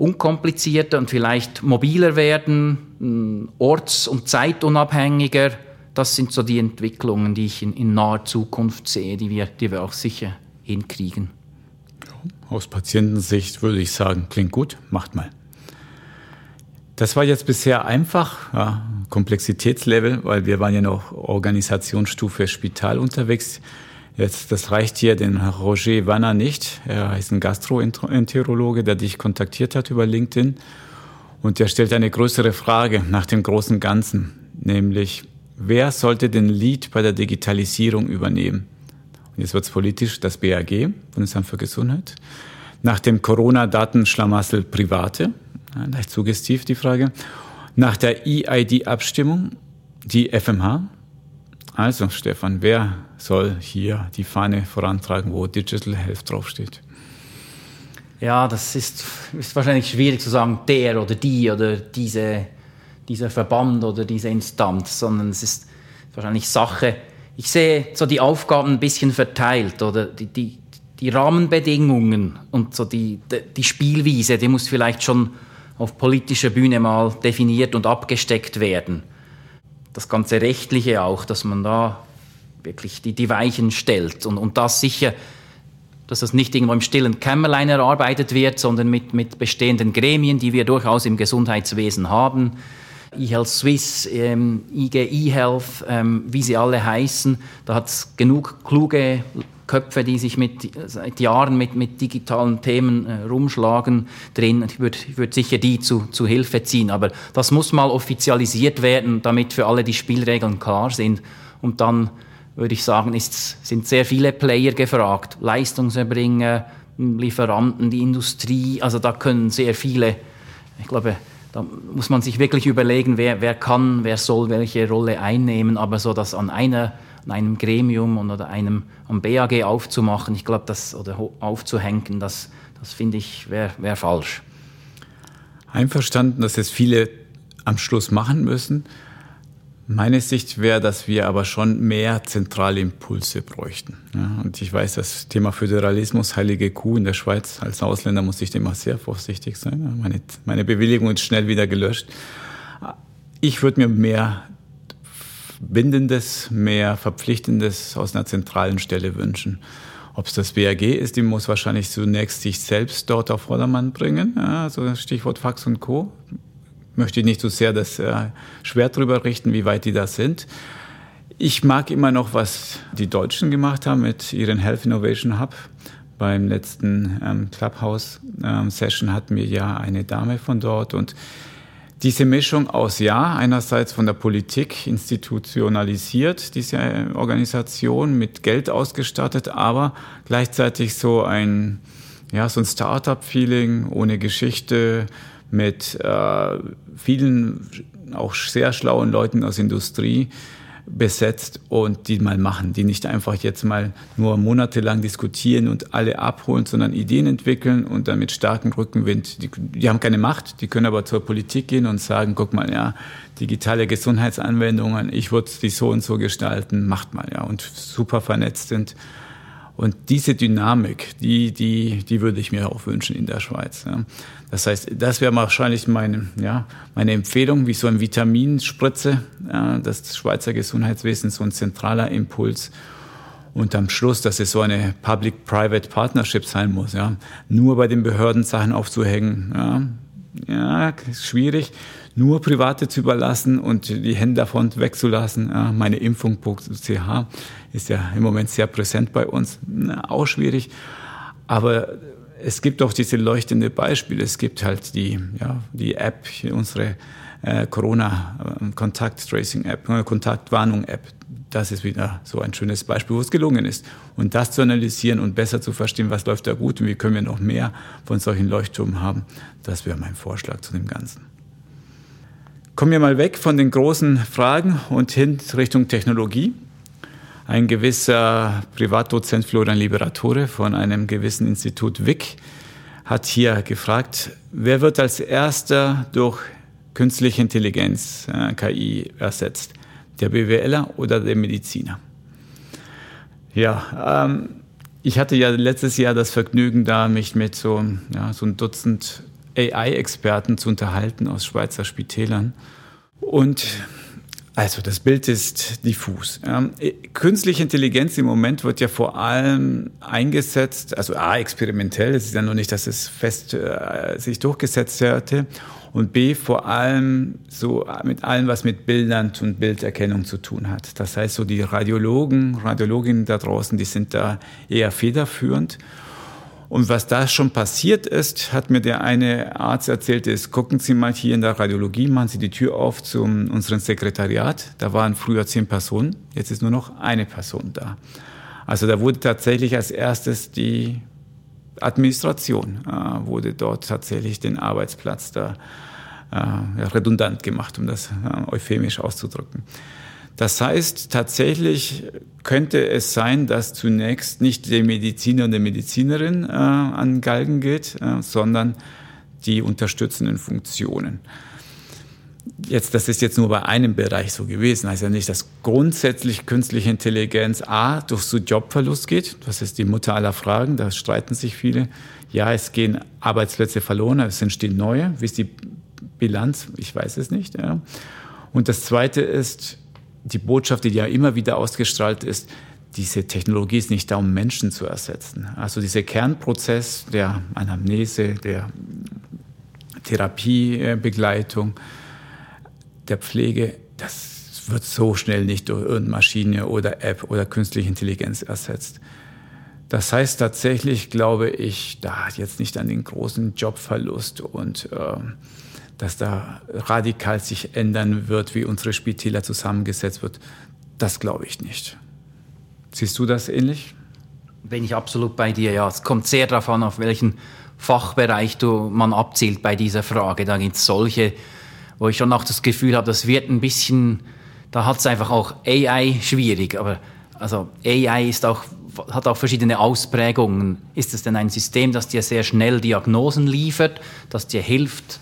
unkomplizierter und vielleicht mobiler werden, orts- und zeitunabhängiger. Das sind so die Entwicklungen, die ich in, in naher Zukunft sehe, die wir, die wir auch sicher hinkriegen. Aus Patientensicht würde ich sagen, klingt gut, macht mal. Das war jetzt bisher einfach, ja, Komplexitätslevel, weil wir waren ja noch Organisationsstufe Spital unterwegs. Jetzt, das reicht hier den Roger Wanner nicht. Er ist ein Gastroenterologe, der dich kontaktiert hat über LinkedIn. Und der stellt eine größere Frage nach dem großen Ganzen, nämlich, wer sollte den Lead bei der Digitalisierung übernehmen? Und jetzt wird es politisch, das BAG, Bundesamt für Gesundheit. Nach dem Corona-Datenschlamassel Private, leicht suggestiv die Frage. Nach der EID-Abstimmung die FMH. Also, Stefan, wer soll hier die Fahne vorantragen, wo Digital Health draufsteht? Ja, das ist, ist wahrscheinlich schwierig zu sagen, der oder die oder diese, dieser Verband oder diese Instanz, sondern es ist wahrscheinlich Sache. Ich sehe so die Aufgaben ein bisschen verteilt oder die, die, die Rahmenbedingungen und so die, die Spielwiese, die muss vielleicht schon auf politischer Bühne mal definiert und abgesteckt werden. Das ganze Rechtliche auch, dass man da wirklich die, die Weichen stellt und, und das sicher dass das nicht irgendwo im stillen Kämmerlein erarbeitet wird, sondern mit, mit bestehenden Gremien, die wir durchaus im Gesundheitswesen haben. eHealth Swiss, ähm, IG eHealth, ähm, wie sie alle heißen. Da hat es genug kluge Köpfe, die sich mit, seit Jahren mit, mit digitalen Themen äh, rumschlagen drin. Ich würde würd sicher die zu, zu Hilfe ziehen. Aber das muss mal offizialisiert werden, damit für alle die Spielregeln klar sind. Und dann würde ich sagen, ist, sind sehr viele Player gefragt. Leistungserbringer, Lieferanten, die Industrie, also da können sehr viele, ich glaube, da muss man sich wirklich überlegen, wer, wer kann, wer soll welche Rolle einnehmen, aber so das an einer an einem Gremium oder einem am BAG aufzumachen, ich glaube, das oder aufzuhängen, das, das finde ich wäre wär falsch. Einverstanden, dass es viele am Schluss machen müssen. Meine Sicht wäre, dass wir aber schon mehr zentrale Impulse bräuchten. Ja, und ich weiß, das Thema Föderalismus, heilige Kuh in der Schweiz, als Ausländer muss ich immer sehr vorsichtig sein. Meine, meine Bewilligung ist schnell wieder gelöscht. Ich würde mir mehr Bindendes, mehr Verpflichtendes aus einer zentralen Stelle wünschen. Ob es das BAG ist, die muss wahrscheinlich zunächst sich selbst dort auf Vordermann bringen. Also Stichwort Fax und Co möchte ich nicht so sehr das äh, Schwert drüber richten, wie weit die da sind. Ich mag immer noch, was die Deutschen gemacht haben mit ihren Health Innovation Hub. Beim letzten ähm, Clubhouse-Session ähm, hatten wir ja eine Dame von dort und diese Mischung aus, ja, einerseits von der Politik institutionalisiert, diese äh, Organisation mit Geld ausgestattet, aber gleichzeitig so ein, ja, so ein Startup-Feeling ohne Geschichte, mit äh, vielen auch sehr schlauen Leuten aus Industrie besetzt und die mal machen, die nicht einfach jetzt mal nur monatelang diskutieren und alle abholen, sondern Ideen entwickeln und dann mit starkem Rückenwind, die, die haben keine Macht, die können aber zur Politik gehen und sagen, guck mal, ja, digitale Gesundheitsanwendungen, ich würde die so und so gestalten, macht mal, ja, und super vernetzt sind und diese Dynamik, die, die, die würde ich mir auch wünschen in der Schweiz. Ja. Das heißt, das wäre wahrscheinlich meine, ja, meine Empfehlung, wie so ein Vitaminspritze, ja, das Schweizer Gesundheitswesen, so ein zentraler Impuls. Und am Schluss, dass es so eine Public-Private Partnership sein muss, ja. Nur bei den Behörden Sachen aufzuhängen, ja, ja, schwierig nur Private zu überlassen und die Hände davon wegzulassen. Ja, meine Impfung.ch ist ja im Moment sehr präsent bei uns. Auch schwierig. Aber es gibt auch diese leuchtende Beispiele. Es gibt halt die, ja, die App, unsere äh, Corona-Kontakt-Tracing-App, äh, Kontaktwarnung-App. Das ist wieder so ein schönes Beispiel, wo es gelungen ist. Und das zu analysieren und besser zu verstehen, was läuft da gut und wie können wir noch mehr von solchen Leuchtturmen haben, das wäre mein Vorschlag zu dem Ganzen. Kommen wir mal weg von den großen Fragen und hin Richtung Technologie. Ein gewisser Privatdozent Florian Liberatore von einem gewissen Institut WIC hat hier gefragt, wer wird als erster durch künstliche Intelligenz, äh, KI, ersetzt? Der BWLer oder der Mediziner? Ja, ähm, ich hatte ja letztes Jahr das Vergnügen, da mich mit so, ja, so ein Dutzend AI-Experten zu unterhalten aus Schweizer Spitälern. Und Also das Bild ist diffus. Künstliche Intelligenz im Moment wird ja vor allem eingesetzt, also A, experimentell, es ist ja noch nicht, dass es fest äh, sich durchgesetzt hätte, und B, vor allem so mit allem, was mit Bildern und Bilderkennung zu tun hat. Das heißt, so die Radiologen, Radiologinnen da draußen, die sind da eher federführend. Und was da schon passiert ist, hat mir der eine Arzt erzählt, ist, gucken Sie mal hier in der Radiologie, machen Sie die Tür auf zu unserem Sekretariat. Da waren früher zehn Personen, jetzt ist nur noch eine Person da. Also da wurde tatsächlich als erstes die Administration, äh, wurde dort tatsächlich den Arbeitsplatz da äh, redundant gemacht, um das äh, euphemisch auszudrücken. Das heißt, tatsächlich könnte es sein, dass zunächst nicht der Mediziner und die Medizinerin äh, an Galgen geht, äh, sondern die unterstützenden Funktionen. Jetzt, das ist jetzt nur bei einem Bereich so gewesen. Heißt ja nicht, dass grundsätzlich künstliche Intelligenz A durch so Jobverlust geht. Das ist die Mutter aller Fragen. Da streiten sich viele. Ja, es gehen Arbeitsplätze verloren, es entstehen neue. Wie ist die Bilanz? Ich weiß es nicht. Ja. Und das Zweite ist, die Botschaft, die ja immer wieder ausgestrahlt ist, diese Technologie ist nicht da, um Menschen zu ersetzen. Also dieser Kernprozess der Anamnese, der Therapiebegleitung, der Pflege, das wird so schnell nicht durch irgendeine Maschine oder App oder künstliche Intelligenz ersetzt. Das heißt tatsächlich, glaube ich, da jetzt nicht an den großen Jobverlust und äh, dass da radikal sich ändern wird, wie unsere Spitäler zusammengesetzt wird, das glaube ich nicht. Siehst du das ähnlich? Bin ich absolut bei dir, ja. Es kommt sehr darauf an, auf welchen Fachbereich du, man abzielt bei dieser Frage. Da gibt es solche, wo ich schon auch das Gefühl habe, das wird ein bisschen, da hat es einfach auch AI schwierig. Aber also AI ist auch, hat auch verschiedene Ausprägungen. Ist es denn ein System, das dir sehr schnell Diagnosen liefert, das dir hilft,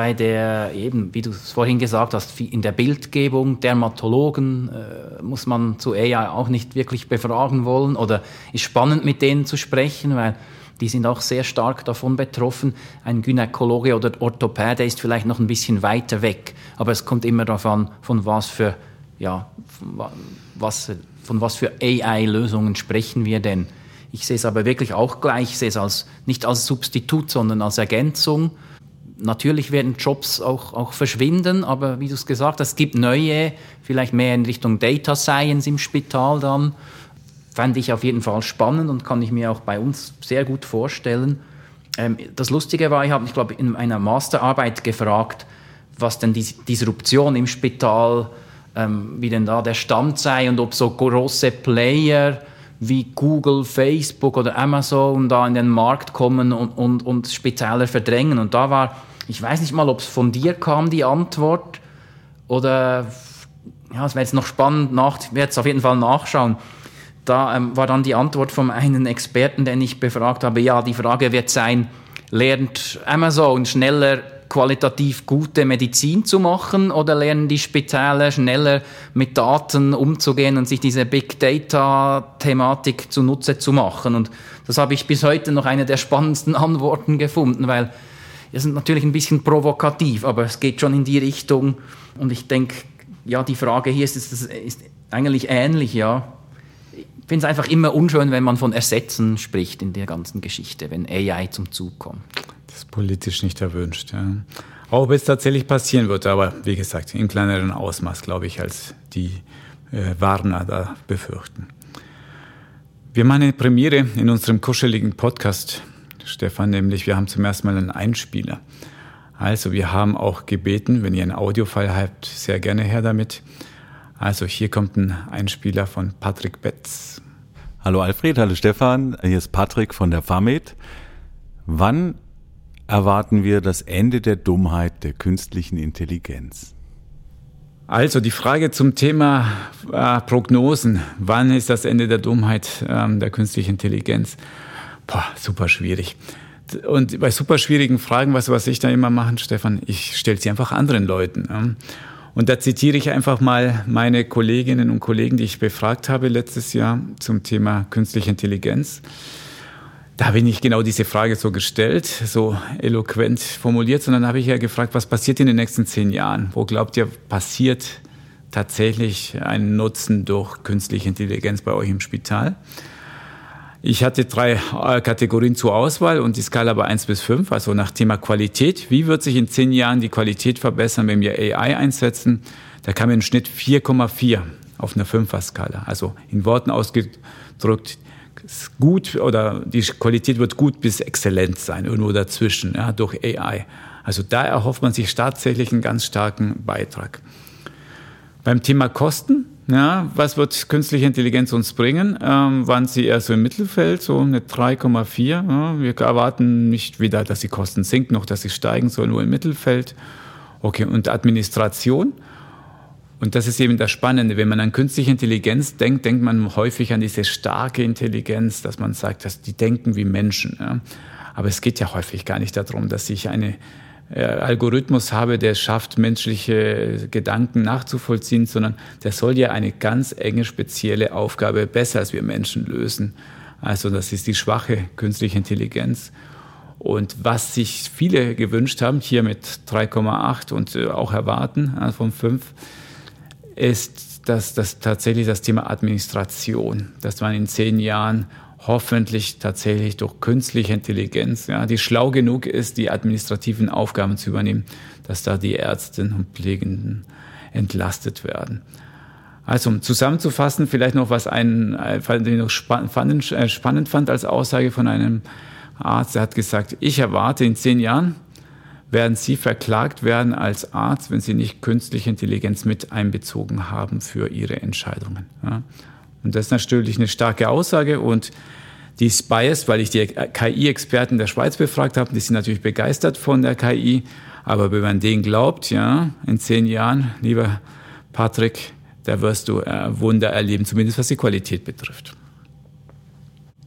bei der, eben, wie du es vorhin gesagt hast, in der Bildgebung, Dermatologen äh, muss man zu AI auch nicht wirklich befragen wollen oder ist spannend mit denen zu sprechen, weil die sind auch sehr stark davon betroffen. Ein Gynäkologe oder Orthopäde ist vielleicht noch ein bisschen weiter weg, aber es kommt immer darauf an, von was für, ja, was, von was für AI-Lösungen sprechen wir denn. Ich sehe es aber wirklich auch gleich, ich sehe es als, nicht als Substitut, sondern als Ergänzung Natürlich werden Jobs auch, auch verschwinden, aber wie du es gesagt hast, es gibt neue, vielleicht mehr in Richtung Data Science im Spital dann. Fände ich auf jeden Fall spannend und kann ich mir auch bei uns sehr gut vorstellen. Ähm, das Lustige war, ich habe mich, glaube in einer Masterarbeit gefragt, was denn die Disruption im Spital, ähm, wie denn da der Stand sei und ob so große Player wie Google, Facebook oder Amazon da in den Markt kommen und, und, und Spitäler verdrängen. Und da war ich weiß nicht mal, ob es von dir kam, die Antwort, oder, ja, es wäre jetzt noch spannend, ich werde es auf jeden Fall nachschauen. Da ähm, war dann die Antwort von einem Experten, den ich befragt habe, ja, die Frage wird sein, lernt Amazon schneller qualitativ gute Medizin zu machen oder lernen die Spitäler schneller mit Daten umzugehen und sich diese Big Data Thematik zunutze zu machen? Und das habe ich bis heute noch eine der spannendsten (laughs) Antworten gefunden, weil wir sind natürlich ein bisschen provokativ, aber es geht schon in die Richtung. Und ich denke, ja, die Frage hier ist, ist, ist eigentlich ähnlich, ja. Ich finde es einfach immer unschön, wenn man von Ersetzen spricht in der ganzen Geschichte, wenn AI zum Zug kommt. Das ist politisch nicht erwünscht, ja. Auch ob es tatsächlich passieren wird, aber wie gesagt, in kleineren Ausmaß, glaube ich, als die äh, Warner da befürchten. Wir machen eine Premiere in unserem kuscheligen Podcast Stefan, nämlich wir haben zum ersten Mal einen Einspieler. Also wir haben auch gebeten, wenn ihr einen Audiofile habt, sehr gerne her damit. Also hier kommt ein Einspieler von Patrick Betz. Hallo Alfred, hallo Stefan, hier ist Patrick von der FAMED. Wann erwarten wir das Ende der Dummheit der künstlichen Intelligenz? Also die Frage zum Thema äh, Prognosen. Wann ist das Ende der Dummheit äh, der künstlichen Intelligenz? Boah, super schwierig. Und bei super schwierigen Fragen, was, was ich da immer mache, Stefan, ich stelle sie einfach anderen Leuten. Und da zitiere ich einfach mal meine Kolleginnen und Kollegen, die ich befragt habe letztes Jahr zum Thema künstliche Intelligenz. Da habe ich nicht genau diese Frage so gestellt, so eloquent formuliert, sondern habe ich ja gefragt, was passiert in den nächsten zehn Jahren? Wo glaubt ihr, passiert tatsächlich einen Nutzen durch künstliche Intelligenz bei euch im Spital. Ich hatte drei äh, Kategorien zur Auswahl und die Skala war 1 bis 5, also nach Thema Qualität. Wie wird sich in zehn Jahren die Qualität verbessern, wenn wir AI einsetzen? Da kam im Schnitt 4,4 auf einer Fünfer-Skala. Also in Worten ausgedrückt, gut oder die Qualität wird gut bis exzellent sein, irgendwo dazwischen, ja, durch AI. Also da erhofft man sich tatsächlich einen ganz starken Beitrag. Beim Thema Kosten, ja, was wird künstliche Intelligenz uns bringen? Ähm, waren sie eher so im Mittelfeld, so eine 3,4. Ja, wir erwarten nicht wieder, dass die Kosten sinken, noch dass sie steigen, sondern nur im Mittelfeld. Okay, und Administration. Und das ist eben das Spannende. Wenn man an künstliche Intelligenz denkt, denkt man häufig an diese starke Intelligenz, dass man sagt, dass die denken wie Menschen. Ja. Aber es geht ja häufig gar nicht darum, dass ich eine Algorithmus habe, der schafft, menschliche Gedanken nachzuvollziehen, sondern der soll ja eine ganz enge, spezielle Aufgabe besser als wir Menschen lösen. Also das ist die schwache künstliche Intelligenz. Und was sich viele gewünscht haben, hier mit 3,8 und äh, auch erwarten äh, von 5, ist dass das tatsächlich das Thema Administration, dass man in zehn Jahren hoffentlich tatsächlich durch künstliche Intelligenz, ja, die schlau genug ist, die administrativen Aufgaben zu übernehmen, dass da die Ärztinnen und Pflegenden entlastet werden. Also um zusammenzufassen, vielleicht noch was einen, den ich noch spannend, äh, spannend fand als Aussage von einem Arzt, der hat gesagt, ich erwarte in zehn Jahren, werden Sie verklagt werden als Arzt, wenn Sie nicht künstliche Intelligenz mit einbezogen haben für Ihre Entscheidungen. Ja. Und das ist natürlich eine starke Aussage und die ist biased, weil ich die KI-Experten der Schweiz befragt habe. Die sind natürlich begeistert von der KI. Aber wenn man denen glaubt, ja, in zehn Jahren, lieber Patrick, da wirst du äh, Wunder erleben, zumindest was die Qualität betrifft.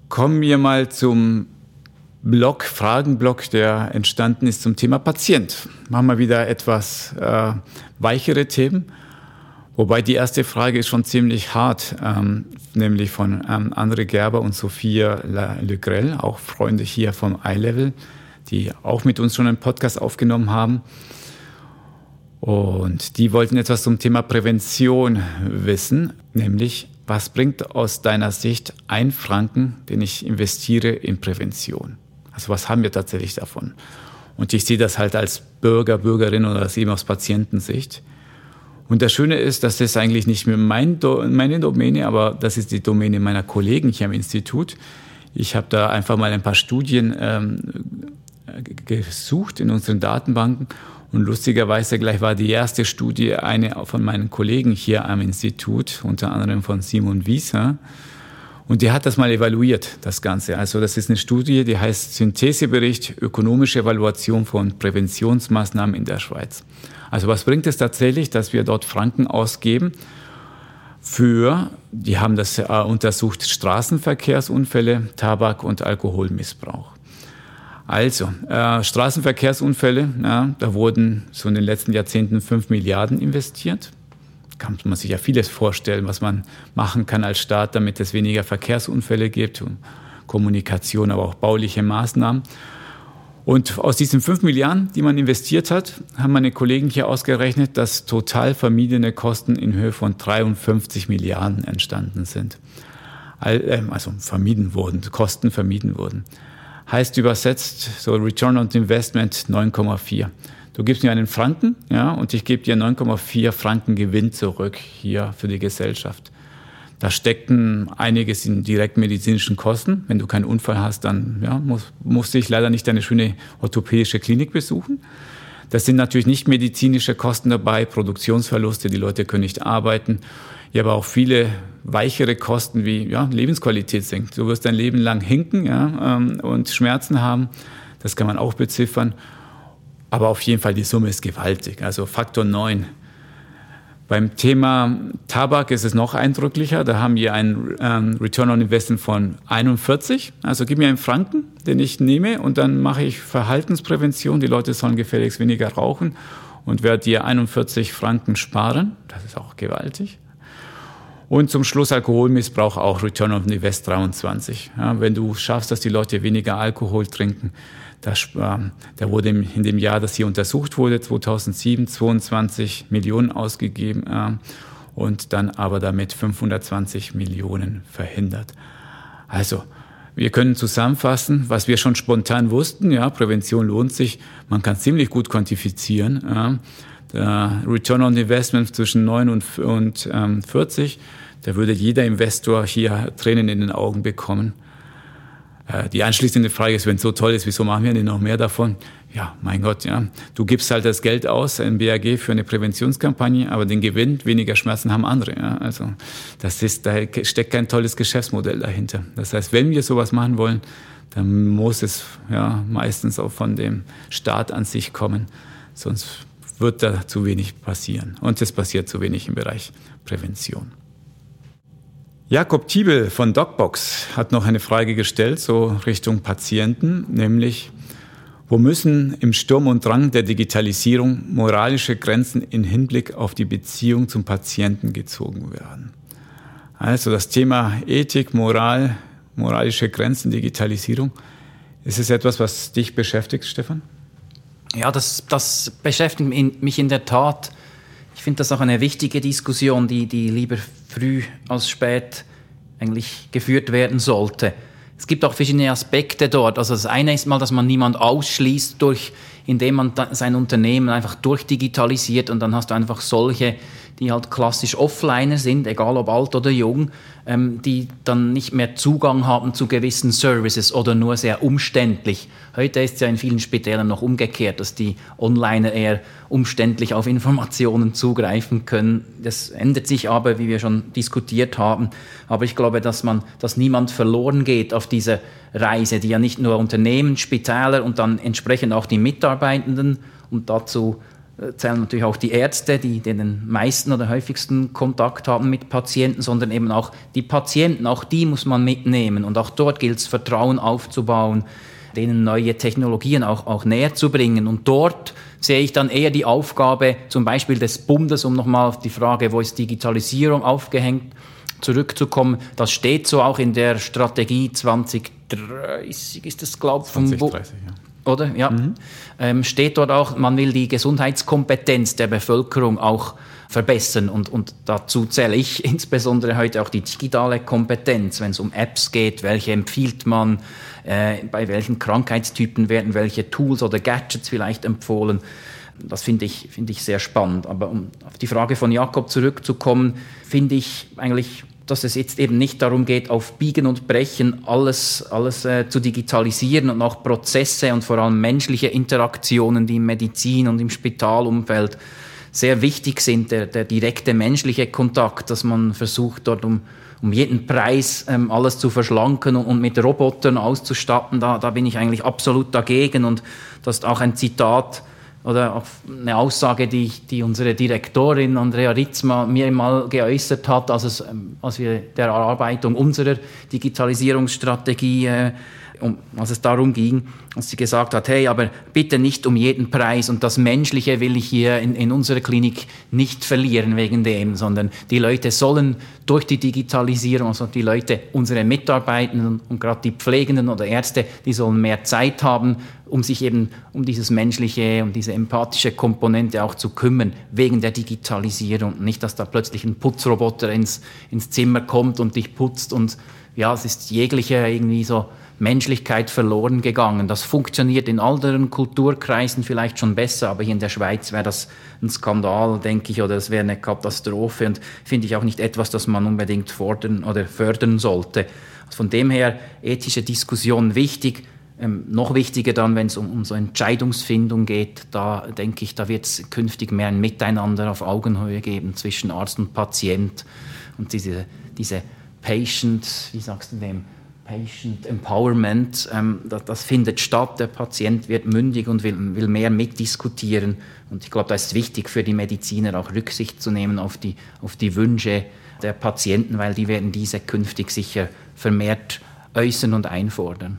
Kommen wir mal zum Blog, Fragenblock, der entstanden ist zum Thema Patient. Machen wir wieder etwas äh, weichere Themen. Wobei die erste Frage ist schon ziemlich hart, ähm, nämlich von ähm, André Gerber und Sophia Le Grell, auch Freunde hier vom iLevel, die auch mit uns schon einen Podcast aufgenommen haben. Und die wollten etwas zum Thema Prävention wissen, nämlich was bringt aus deiner Sicht ein Franken, den ich investiere in Prävention? Also was haben wir tatsächlich davon? Und ich sehe das halt als Bürger, Bürgerin oder als eben aus Patientensicht. Und das Schöne ist, dass das eigentlich nicht mehr mein Do meine Domäne, aber das ist die Domäne meiner Kollegen hier am Institut. Ich habe da einfach mal ein paar Studien ähm, gesucht in unseren Datenbanken und lustigerweise gleich war die erste Studie eine von meinen Kollegen hier am Institut, unter anderem von Simon Wieser. Und die hat das mal evaluiert, das Ganze. Also das ist eine Studie, die heißt Synthesebericht Ökonomische Evaluation von Präventionsmaßnahmen in der Schweiz. Also was bringt es tatsächlich, dass wir dort Franken ausgeben für, die haben das äh, untersucht, Straßenverkehrsunfälle, Tabak- und Alkoholmissbrauch. Also, äh, Straßenverkehrsunfälle, ja, da wurden so in den letzten Jahrzehnten fünf Milliarden investiert. Kann man sich ja vieles vorstellen, was man machen kann als Staat, damit es weniger Verkehrsunfälle gibt, Kommunikation, aber auch bauliche Maßnahmen. Und aus diesen 5 Milliarden, die man investiert hat, haben meine Kollegen hier ausgerechnet, dass total vermiedene Kosten in Höhe von 53 Milliarden entstanden sind. Ähm, also vermieden wurden, Kosten vermieden wurden. Heißt übersetzt, so Return on Investment 9,4. Du gibst mir einen Franken, ja, und ich gebe dir 9,4 Franken Gewinn zurück hier für die Gesellschaft. Da steckten einiges in direktmedizinischen Kosten. Wenn du keinen Unfall hast, dann ja, muss, musste ich leider nicht eine schöne orthopädische Klinik besuchen. Das sind natürlich nicht medizinische Kosten dabei, Produktionsverluste, die Leute können nicht arbeiten. Ja, aber auch viele weichere Kosten wie ja, Lebensqualität sinkt. Du wirst dein Leben lang hinken ja, ähm, und Schmerzen haben. Das kann man auch beziffern. Aber auf jeden Fall, die Summe ist gewaltig. Also Faktor 9 beim Thema Tabak ist es noch eindrücklicher. Da haben wir einen ähm, Return on Investment von 41. Also gib mir einen Franken, den ich nehme und dann mache ich Verhaltensprävention. Die Leute sollen gefälligst weniger rauchen und werde dir 41 Franken sparen. Das ist auch gewaltig. Und zum Schluss Alkoholmissbrauch auch Return on Invest 23. Ja, wenn du schaffst, dass die Leute weniger Alkohol trinken, das, äh, da wurde in dem Jahr, das hier untersucht wurde, 2007, 22 Millionen ausgegeben. Äh, und dann aber damit 520 Millionen verhindert. Also, wir können zusammenfassen, was wir schon spontan wussten. Ja, Prävention lohnt sich. Man kann ziemlich gut quantifizieren. Ja. Der Return on Investment zwischen 9 und, und ähm, 40, da würde jeder Investor hier Tränen in den Augen bekommen. Äh, die anschließende Frage ist, wenn es so toll ist, wieso machen wir denn noch mehr davon? Ja, mein Gott, ja. Du gibst halt das Geld aus, ein BAG für eine Präventionskampagne, aber den Gewinn, weniger Schmerzen haben andere. Ja. Also das ist, da steckt kein tolles Geschäftsmodell dahinter. Das heißt, wenn wir sowas machen wollen, dann muss es ja meistens auch von dem Staat an sich kommen. Sonst wird da zu wenig passieren. Und es passiert zu wenig im Bereich Prävention. Jakob Tiebel von DocBox hat noch eine Frage gestellt, so Richtung Patienten, nämlich, wo müssen im Sturm und Drang der Digitalisierung moralische Grenzen in Hinblick auf die Beziehung zum Patienten gezogen werden? Also das Thema Ethik, Moral, moralische Grenzen, Digitalisierung, ist es etwas, was dich beschäftigt, Stefan? Ja, das, das beschäftigt mich in der Tat. Ich finde das auch eine wichtige Diskussion, die, die lieber früh als spät eigentlich geführt werden sollte. Es gibt auch verschiedene Aspekte dort. Also das eine ist mal, dass man niemand ausschließt durch, indem man sein Unternehmen einfach durchdigitalisiert und dann hast du einfach solche die halt klassisch Offliner sind, egal ob alt oder jung, ähm, die dann nicht mehr Zugang haben zu gewissen Services oder nur sehr umständlich. Heute ist es ja in vielen Spitälern noch umgekehrt, dass die Onliner eher umständlich auf Informationen zugreifen können. Das ändert sich aber, wie wir schon diskutiert haben. Aber ich glaube, dass man, dass niemand verloren geht auf dieser Reise, die ja nicht nur Unternehmen, Spitäler und dann entsprechend auch die Mitarbeitenden und dazu zählen natürlich auch die Ärzte, die den meisten oder häufigsten Kontakt haben mit Patienten, sondern eben auch die Patienten, auch die muss man mitnehmen. Und auch dort gilt es, Vertrauen aufzubauen, denen neue Technologien auch, auch näher zu bringen. Und dort sehe ich dann eher die Aufgabe zum Beispiel des Bundes, um nochmal auf die Frage, wo ist Digitalisierung aufgehängt, zurückzukommen. Das steht so auch in der Strategie 2030, ist das, glaube ich, 2030, ja oder? Ja. Mhm. Ähm, steht dort auch, man will die Gesundheitskompetenz der Bevölkerung auch verbessern und, und dazu zähle ich (laughs) insbesondere heute auch die digitale Kompetenz, wenn es um Apps geht, welche empfiehlt man, äh, bei welchen Krankheitstypen werden welche Tools oder Gadgets vielleicht empfohlen. Das finde ich, finde ich sehr spannend. Aber um auf die Frage von Jakob zurückzukommen, finde ich eigentlich dass es jetzt eben nicht darum geht, auf Biegen und Brechen alles, alles äh, zu digitalisieren und auch Prozesse und vor allem menschliche Interaktionen, die im Medizin und im Spitalumfeld sehr wichtig sind, der, der direkte menschliche Kontakt, dass man versucht, dort um, um jeden Preis ähm, alles zu verschlanken und, und, mit Robotern auszustatten, da, da bin ich eigentlich absolut dagegen. Und das ist auch ein Zitat, oder auch eine Aussage, die, die unsere Direktorin Andrea Ritzma mir mal geäußert hat, als, es, ähm, als wir der Erarbeitung unserer Digitalisierungsstrategie äh, um, als es darum ging, als sie gesagt hat, hey, aber bitte nicht um jeden Preis und das Menschliche will ich hier in, in unserer Klinik nicht verlieren wegen dem, sondern die Leute sollen durch die Digitalisierung, also die Leute, unsere Mitarbeitenden und, und gerade die Pflegenden oder Ärzte, die sollen mehr Zeit haben, um sich eben um dieses menschliche, um diese empathische Komponente auch zu kümmern, wegen der Digitalisierung. Nicht, dass da plötzlich ein Putzroboter ins, ins Zimmer kommt und dich putzt und ja, es ist jegliche irgendwie so Menschlichkeit verloren gegangen. Das funktioniert in anderen Kulturkreisen vielleicht schon besser, aber hier in der Schweiz wäre das ein Skandal, denke ich, oder es wäre eine Katastrophe und finde ich auch nicht etwas, das man unbedingt fordern oder fördern sollte. Von dem her ethische Diskussion wichtig. Ähm, noch wichtiger dann, wenn es um, um so Entscheidungsfindung geht, da denke ich, da wird es künftig mehr ein Miteinander auf Augenhöhe geben zwischen Arzt und Patient und diese, diese Patient, wie sagst du dem, Patient Empowerment, ähm, das, das, findet statt. Der Patient wird mündig und will, will mehr mitdiskutieren. Und ich glaube, da ist wichtig für die Mediziner auch Rücksicht zu nehmen auf die, auf die Wünsche der Patienten, weil die werden diese künftig sicher vermehrt äußern und einfordern.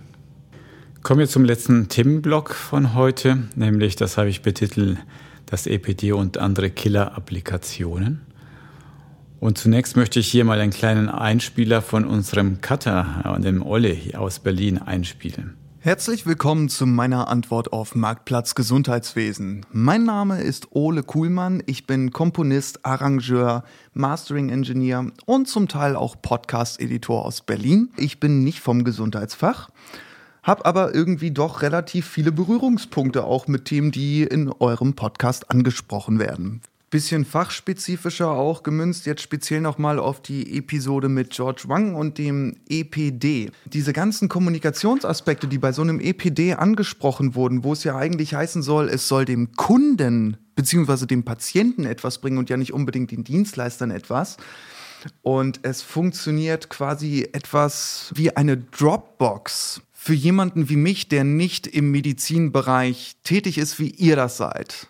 Kommen wir zum letzten Themenblock von heute, nämlich das habe ich betitelt, das EPD und andere Killer-Applikationen. Und zunächst möchte ich hier mal einen kleinen Einspieler von unserem Cutter, äh, dem Olle aus Berlin, einspielen. Herzlich willkommen zu meiner Antwort auf Marktplatz Gesundheitswesen. Mein Name ist Ole Kuhlmann. Ich bin Komponist, Arrangeur, Mastering Engineer und zum Teil auch Podcast-Editor aus Berlin. Ich bin nicht vom Gesundheitsfach, habe aber irgendwie doch relativ viele Berührungspunkte auch mit Themen, die in eurem Podcast angesprochen werden bisschen fachspezifischer auch gemünzt, jetzt speziell nochmal auf die Episode mit George Wang und dem EPD. Diese ganzen Kommunikationsaspekte, die bei so einem EPD angesprochen wurden, wo es ja eigentlich heißen soll, es soll dem Kunden bzw. dem Patienten etwas bringen und ja nicht unbedingt den Dienstleistern etwas. Und es funktioniert quasi etwas wie eine Dropbox für jemanden wie mich, der nicht im Medizinbereich tätig ist, wie ihr das seid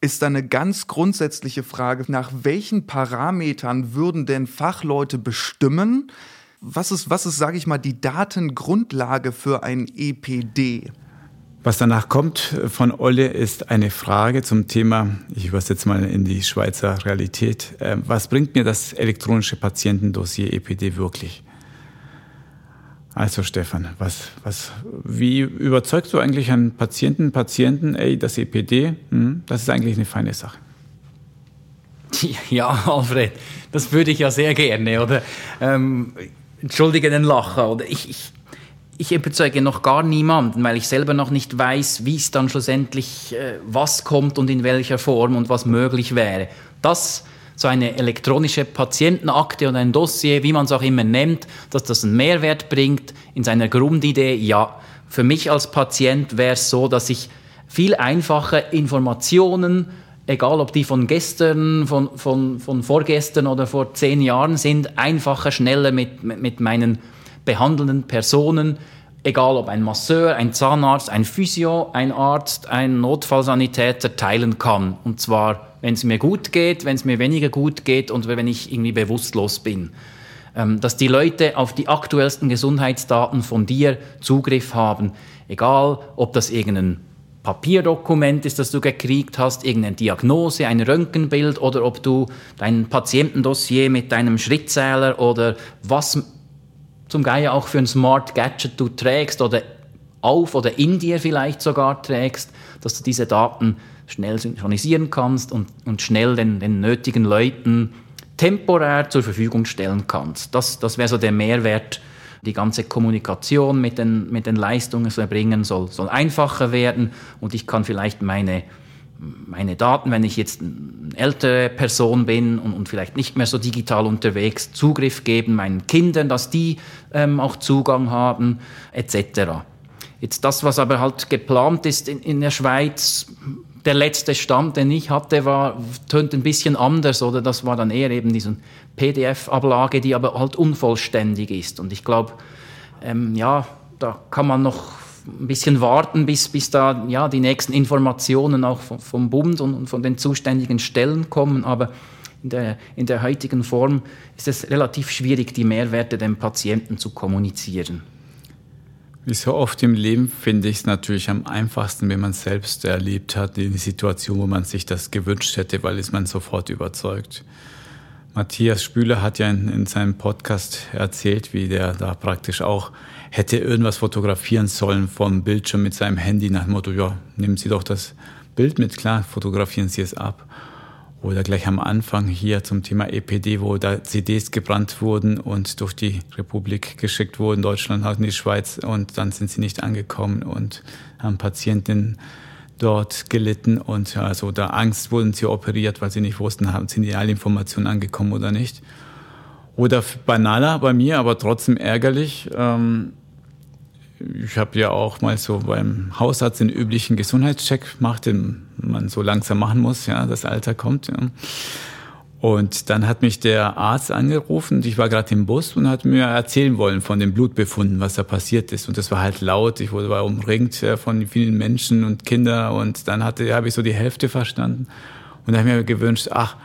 ist da eine ganz grundsätzliche Frage, nach welchen Parametern würden denn Fachleute bestimmen, was ist, was ist, sage ich mal, die Datengrundlage für ein EPD? Was danach kommt von Olle ist eine Frage zum Thema, ich übersetze mal in die Schweizer Realität, äh, was bringt mir das elektronische Patientendossier EPD wirklich? Also Stefan, was, was, wie überzeugst du eigentlich einen Patienten, Patienten, ey, das EPD, hm, das ist eigentlich eine feine Sache? (laughs) Ja, Alfred, das würde ich ja sehr gerne, oder? Ähm, entschuldige den Lacher, oder? Ich, ich, ich überzeuge noch gar niemanden, weil ich selber noch nicht weiß, wie es dann schlussendlich, äh, was kommt und in welcher Form und was möglich wäre. Das so eine elektronische Patientenakte oder ein Dossier, wie man es auch immer nennt, dass das einen Mehrwert bringt in seiner Grundidee, ja. Für mich als Patient wäre es so, dass ich viel einfacher Informationen, egal ob die von gestern, von, von, von vorgestern oder vor zehn Jahren sind, einfacher, schneller mit, mit meinen behandelnden Personen, egal ob ein Masseur, ein Zahnarzt, ein Physio, ein Arzt, ein Notfallsanitäter teilen kann. Und zwar wenn es mir gut geht, wenn es mir weniger gut geht und wenn ich irgendwie bewusstlos bin. Ähm, dass die Leute auf die aktuellsten Gesundheitsdaten von dir Zugriff haben, egal ob das irgendein Papierdokument ist, das du gekriegt hast, irgendeine Diagnose, ein Röntgenbild oder ob du dein Patientendossier mit deinem Schrittzähler oder was zum Geier auch für ein Smart Gadget du trägst oder auf oder in dir vielleicht sogar trägst, dass du diese Daten schnell synchronisieren kannst und, und schnell den, den nötigen Leuten temporär zur Verfügung stellen kannst. Das, das wäre so der Mehrwert. Die ganze Kommunikation mit den, mit den Leistungen zu erbringen soll, soll einfacher werden und ich kann vielleicht meine, meine Daten, wenn ich jetzt eine ältere Person bin und, und vielleicht nicht mehr so digital unterwegs, Zugriff geben meinen Kindern, dass die ähm, auch Zugang haben, etc. Jetzt das, was aber halt geplant ist in, in der Schweiz, der letzte Stand, den ich hatte, war, tönt ein bisschen anders, oder das war dann eher eben diese PDF-Ablage, die aber halt unvollständig ist. Und ich glaube, ähm, ja, da kann man noch ein bisschen warten, bis, bis da ja, die nächsten Informationen auch vom, vom Bund und, von den zuständigen Stellen kommen. Aber in der, in der heutigen Form ist es relativ schwierig, die Mehrwerte dem Patienten zu kommunizieren. Wie so oft im Leben finde ich es natürlich am einfachsten, wenn man selbst erlebt hat, in die Situation, wo man sich das gewünscht hätte, weil es man sofort überzeugt. Matthias Spüler hat ja in, in, seinem Podcast erzählt, wie der da praktisch auch hätte irgendwas fotografieren sollen vom Bildschirm mit seinem Handy nach dem Motto, ja, nehmen Sie doch das Bild mit, klar, fotografieren Sie es ab oder gleich am Anfang hier zum Thema EPD, wo da CDs gebrannt wurden und durch die Republik geschickt wurden, Deutschland halt in die Schweiz und dann sind sie nicht angekommen und haben Patienten dort gelitten und also da Angst wurden sie operiert, weil sie nicht wussten, haben sind die alle Informationen angekommen oder nicht. Oder banaler bei mir, aber trotzdem ärgerlich. Ähm, ich habe ja auch mal so beim Hausarzt den üblichen Gesundheitscheck gemacht, den man so langsam machen muss, ja, das Alter kommt. Ja. Und dann hat mich der Arzt angerufen ich war gerade im Bus und hat mir erzählen wollen von den Blutbefunden, was da passiert ist. Und das war halt laut. Ich wurde war umringt von vielen Menschen und Kindern und dann hatte, habe ich so die Hälfte verstanden. Und da habe ich mir gewünscht, ach,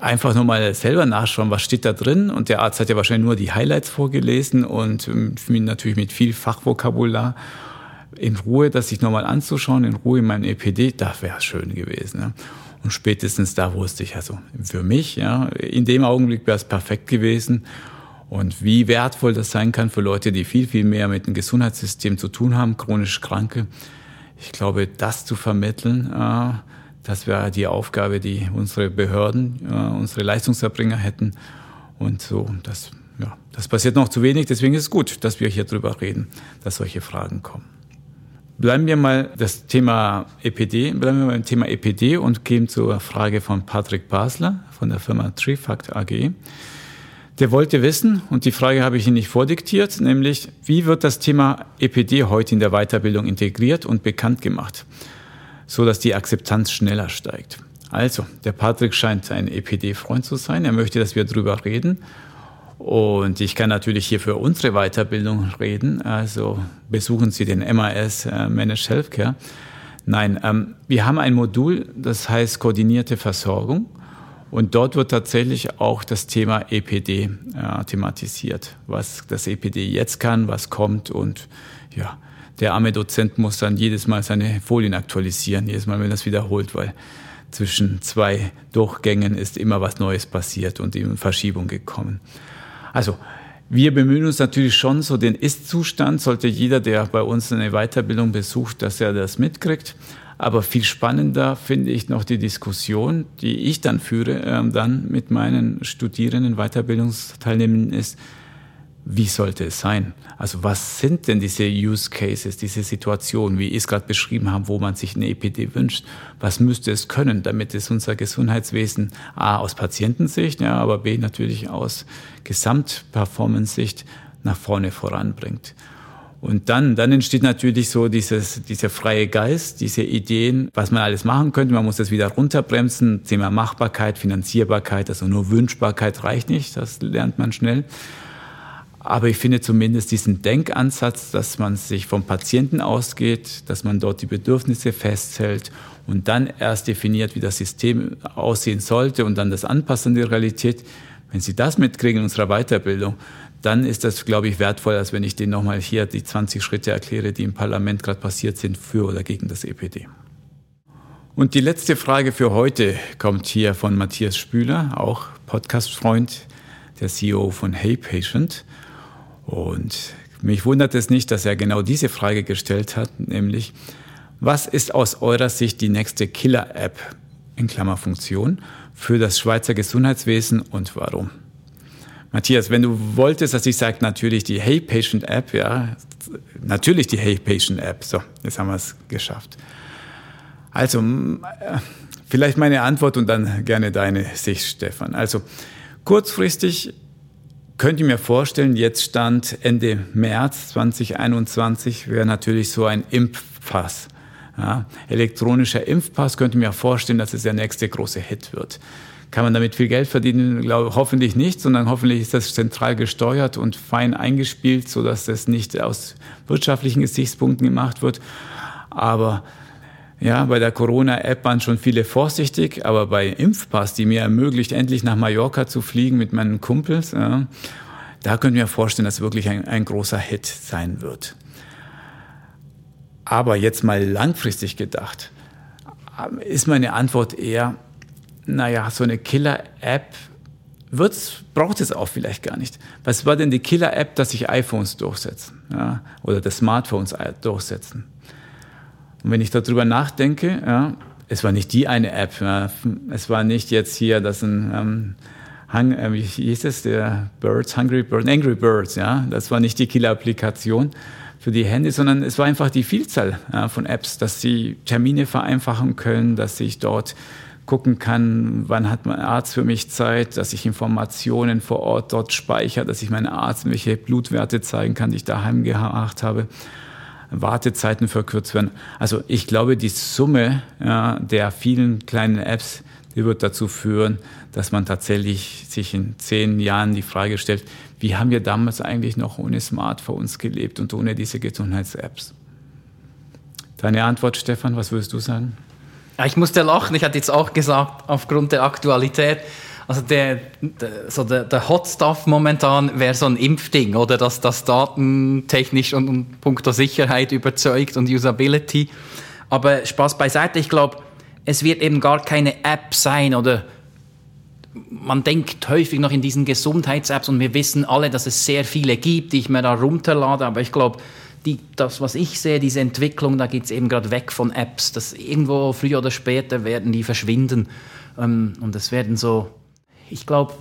einfach nur mal selber nachschauen, was steht da drin. Und der Arzt hat ja wahrscheinlich nur die Highlights vorgelesen und ähm, natürlich mit viel Fachvokabular. In Ruhe, das sich nochmal anzuschauen, in Ruhe in meinem EPD, das wäre schön gewesen. Ja. Und spätestens da wusste ich, also für mich, ja, in dem Augenblick wäre es perfekt gewesen. Und wie wertvoll das sein kann für Leute, die viel, viel mehr mit dem Gesundheitssystem zu tun haben, chronisch Kranke. Ich glaube, das zu vermitteln, äh, das wäre die Aufgabe, die unsere Behörden, äh, unsere Leistungserbringer hätten. Und so, das, ja, das passiert noch zu wenig. Deswegen ist es gut, dass wir hier drüber reden, dass solche Fragen kommen. Bleiben wir mal das Thema EPD, bleiben wir beim Thema EPD und gehen zur Frage von Patrick Basler von der Firma Trifact AG. Der wollte wissen, und die Frage habe ich Ihnen nicht vordiktiert, nämlich, wie wird das Thema EPD heute in der Weiterbildung integriert und bekannt gemacht, so dass die Akzeptanz schneller steigt? Also, der Patrick scheint ein EPD-Freund zu sein. Er möchte, dass wir drüber reden. Und ich kann natürlich hier für unsere Weiterbildung reden. Also besuchen Sie den MAS äh, Managed Healthcare. Nein, ähm, wir haben ein Modul, das heißt koordinierte Versorgung. Und dort wird tatsächlich auch das Thema EPD äh, thematisiert. Was das EPD jetzt kann, was kommt und ja, der arme Dozent muss dann jedes Mal seine Folien aktualisieren, jedes Mal, wenn er es wiederholt, weil zwischen zwei Durchgängen ist immer was Neues passiert und in Verschiebung gekommen. Also wir bemühen uns natürlich schon, so den Ist-Zustand sollte jeder, der bei uns eine Weiterbildung besucht, dass er das mitkriegt. Aber viel spannender finde ich noch die Diskussion, die ich dann führe, äh, dann mit meinen Studierenden, Weiterbildungsteilnehmenden ist, wie sollte es sein? Also was sind denn diese Use Cases, diese Situationen, wie ich es gerade beschrieben habe, wo man sich eine EPD wünscht? Was müsste es können, damit es unser Gesundheitswesen A aus Patientensicht, ja, aber B natürlich aus Gesamtperformance-Sicht nach vorne voranbringt? Und dann, dann entsteht natürlich so dieses, dieser freie Geist, diese Ideen, was man alles machen könnte. Man muss das wieder runterbremsen. Thema Machbarkeit, Finanzierbarkeit, also nur Wünschbarkeit reicht nicht. Das lernt man schnell. Aber ich finde zumindest diesen Denkansatz, dass man sich vom Patienten ausgeht, dass man dort die Bedürfnisse festhält und dann erst definiert, wie das System aussehen sollte und dann das Anpassen an die Realität. Wenn Sie das mitkriegen in unserer Weiterbildung, dann ist das, glaube ich, wertvoller, als wenn ich denen nochmal hier die 20 Schritte erkläre, die im Parlament gerade passiert sind für oder gegen das EPD. Und die letzte Frage für heute kommt hier von Matthias Spüler, auch Podcast-Freund, der CEO von Hey Patient. Und mich wundert es nicht, dass er genau diese Frage gestellt hat, nämlich, was ist aus eurer Sicht die nächste Killer-App in Klammerfunktion für das Schweizer Gesundheitswesen und warum? Matthias, wenn du wolltest, dass ich sage, natürlich die Hey Patient App, ja, natürlich die Hey Patient App. So, jetzt haben wir es geschafft. Also, äh, vielleicht meine Antwort und dann gerne deine Sicht, Stefan. Also, kurzfristig könnte mir vorstellen, jetzt stand Ende März 2021, wäre natürlich so ein Impfpass. Ja, elektronischer Impfpass könnte mir vorstellen, dass es der nächste große Hit wird. Kann man damit viel Geld verdienen? Glaube, hoffentlich nicht, sondern hoffentlich ist das zentral gesteuert und fein eingespielt, sodass das nicht aus wirtschaftlichen Gesichtspunkten gemacht wird. Aber ja, bei der Corona-App waren schon viele vorsichtig, aber bei Impfpass, die mir ermöglicht, endlich nach Mallorca zu fliegen mit meinen Kumpels, ja, da können wir vorstellen, dass wirklich ein, ein großer Hit sein wird. Aber jetzt mal langfristig gedacht, ist meine Antwort eher, naja, so eine Killer-App braucht es auch vielleicht gar nicht. Was war denn die Killer-App, dass sich iPhones durchsetzen ja, oder dass Smartphones durchsetzen? Und wenn ich darüber nachdenke, ja, es war nicht die eine App, ja, es war nicht jetzt hier, dass ein ähm, Hung, äh, wie hieß es, der Birds, Hungry Birds, Angry Birds, ja, das war nicht die Killer-Applikation für die Hände, sondern es war einfach die Vielzahl ja, von Apps, dass sie Termine vereinfachen können, dass ich dort gucken kann, wann hat mein Arzt für mich Zeit, dass ich Informationen vor Ort dort speichere, dass ich meinen Arzt welche Blutwerte zeigen kann, die ich daheim gemacht habe. Wartezeiten verkürzt werden. Also ich glaube, die Summe ja, der vielen kleinen Apps, die wird dazu führen, dass man tatsächlich sich in zehn Jahren die Frage stellt, wie haben wir damals eigentlich noch ohne Smartphones gelebt und ohne diese Gesundheits-Apps? Deine Antwort, Stefan, was würdest du sagen? Ich musste lachen. Ich hatte jetzt auch gesagt, aufgrund der Aktualität, also der, der, so der, der Hot Stuff momentan wäre so ein Impfding, oder dass das datentechnisch und, und puncto Sicherheit überzeugt und Usability. Aber Spaß beiseite, ich glaube, es wird eben gar keine App sein oder man denkt häufig noch in diesen Gesundheits-Apps und wir wissen alle, dass es sehr viele gibt, die ich mir da runterlade, aber ich glaube, die, das, was ich sehe, diese Entwicklung, da geht es eben gerade weg von Apps. Das irgendwo früher oder später werden die verschwinden. Ähm, und es werden so, ich glaube,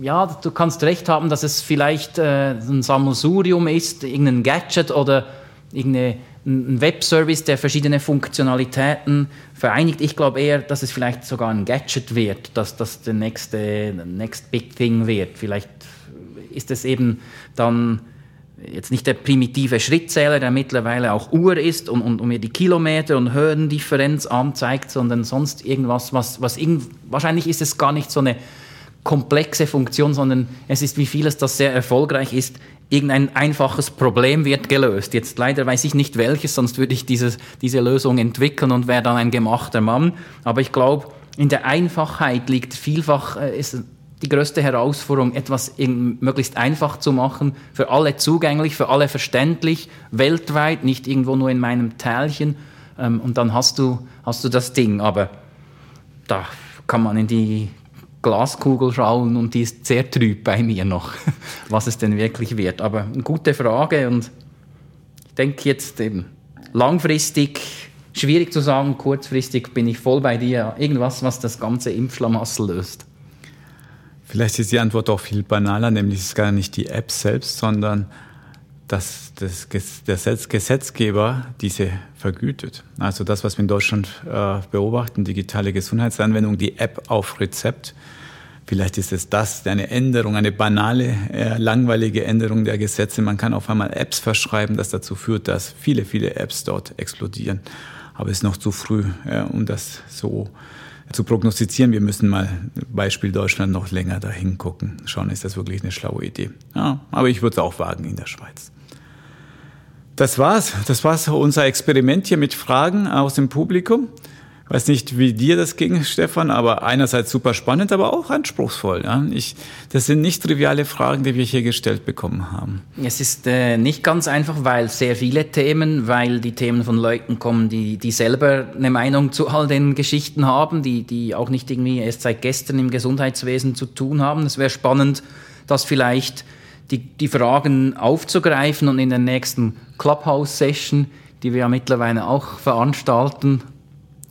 ja, du kannst recht haben, dass es vielleicht äh, ein Sammelsurium ist, irgendein Gadget oder irgendein Webservice, der verschiedene Funktionalitäten vereinigt. Ich glaube eher, dass es vielleicht sogar ein Gadget wird, dass das der nächste next big thing wird. Vielleicht ist es eben dann jetzt nicht der primitive Schrittzähler, der mittlerweile auch Uhr ist und, und, und mir die Kilometer und Höhendifferenz anzeigt, sondern sonst irgendwas, was, was irgend, wahrscheinlich ist es gar nicht so eine komplexe Funktion, sondern es ist wie vieles, das sehr erfolgreich ist, irgendein einfaches Problem wird gelöst. Jetzt leider weiß ich nicht welches, sonst würde ich dieses, diese Lösung entwickeln und wäre dann ein gemachter Mann. Aber ich glaube, in der Einfachheit liegt vielfach äh, ist die größte Herausforderung, etwas möglichst einfach zu machen, für alle zugänglich, für alle verständlich, weltweit, nicht irgendwo nur in meinem Tälchen. Ähm, und dann hast du, hast du das Ding. Aber da kann man in die Glaskugel schauen und die ist sehr trüb bei mir noch, (laughs) was es denn wirklich wird. Aber eine gute Frage und ich denke jetzt eben langfristig schwierig zu sagen, kurzfristig bin ich voll bei dir. Irgendwas, was das ganze Impfschlamassel löst. Vielleicht ist die Antwort auch viel banaler, nämlich es ist gar nicht die App selbst, sondern dass das, der Gesetzgeber diese vergütet. Also das, was wir in Deutschland äh, beobachten, digitale Gesundheitsanwendung, die App auf Rezept. Vielleicht ist es das, eine Änderung, eine banale, äh, langweilige Änderung der Gesetze. Man kann auf einmal Apps verschreiben, das dazu führt, dass viele, viele Apps dort explodieren. Aber es ist noch zu früh, äh, um das so zu prognostizieren. Wir müssen mal, Beispiel Deutschland, noch länger dahin gucken. Schauen, ist das wirklich eine schlaue Idee. Ja, aber ich würde es auch wagen in der Schweiz. Das war's. Das war's unser Experiment hier mit Fragen aus dem Publikum. Weiß nicht, wie dir das ging, Stefan, aber einerseits super spannend, aber auch anspruchsvoll. Ja? Ich, das sind nicht triviale Fragen, die wir hier gestellt bekommen haben. Es ist äh, nicht ganz einfach, weil sehr viele Themen, weil die Themen von Leuten kommen, die, die selber eine Meinung zu all den Geschichten haben, die, die auch nicht irgendwie erst seit gestern im Gesundheitswesen zu tun haben. Es wäre spannend, dass vielleicht die, die Fragen aufzugreifen und in der nächsten Clubhouse-Session, die wir ja mittlerweile auch veranstalten,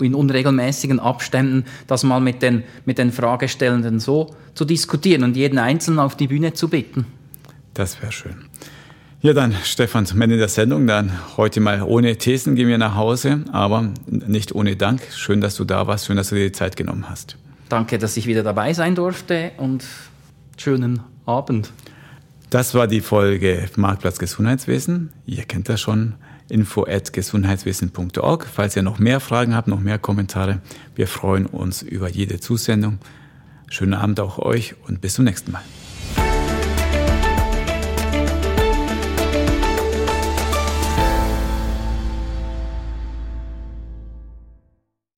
in unregelmäßigen Abständen, das mal mit den, mit den Fragestellenden so zu diskutieren und jeden Einzelnen auf die Bühne zu bitten. Das wäre schön. Ja, dann, Stefan, zum Ende der Sendung. Dann heute mal ohne Thesen gehen wir nach Hause, aber nicht ohne Dank. Schön, dass du da warst. Schön, dass du dir die Zeit genommen hast. Danke, dass ich wieder dabei sein durfte und schönen Abend. Das war die Folge Marktplatz Gesundheitswesen. Ihr kennt das schon. Info at gesundheitswesen.org. Falls ihr noch mehr Fragen habt, noch mehr Kommentare, wir freuen uns über jede Zusendung. Schönen Abend auch euch und bis zum nächsten Mal.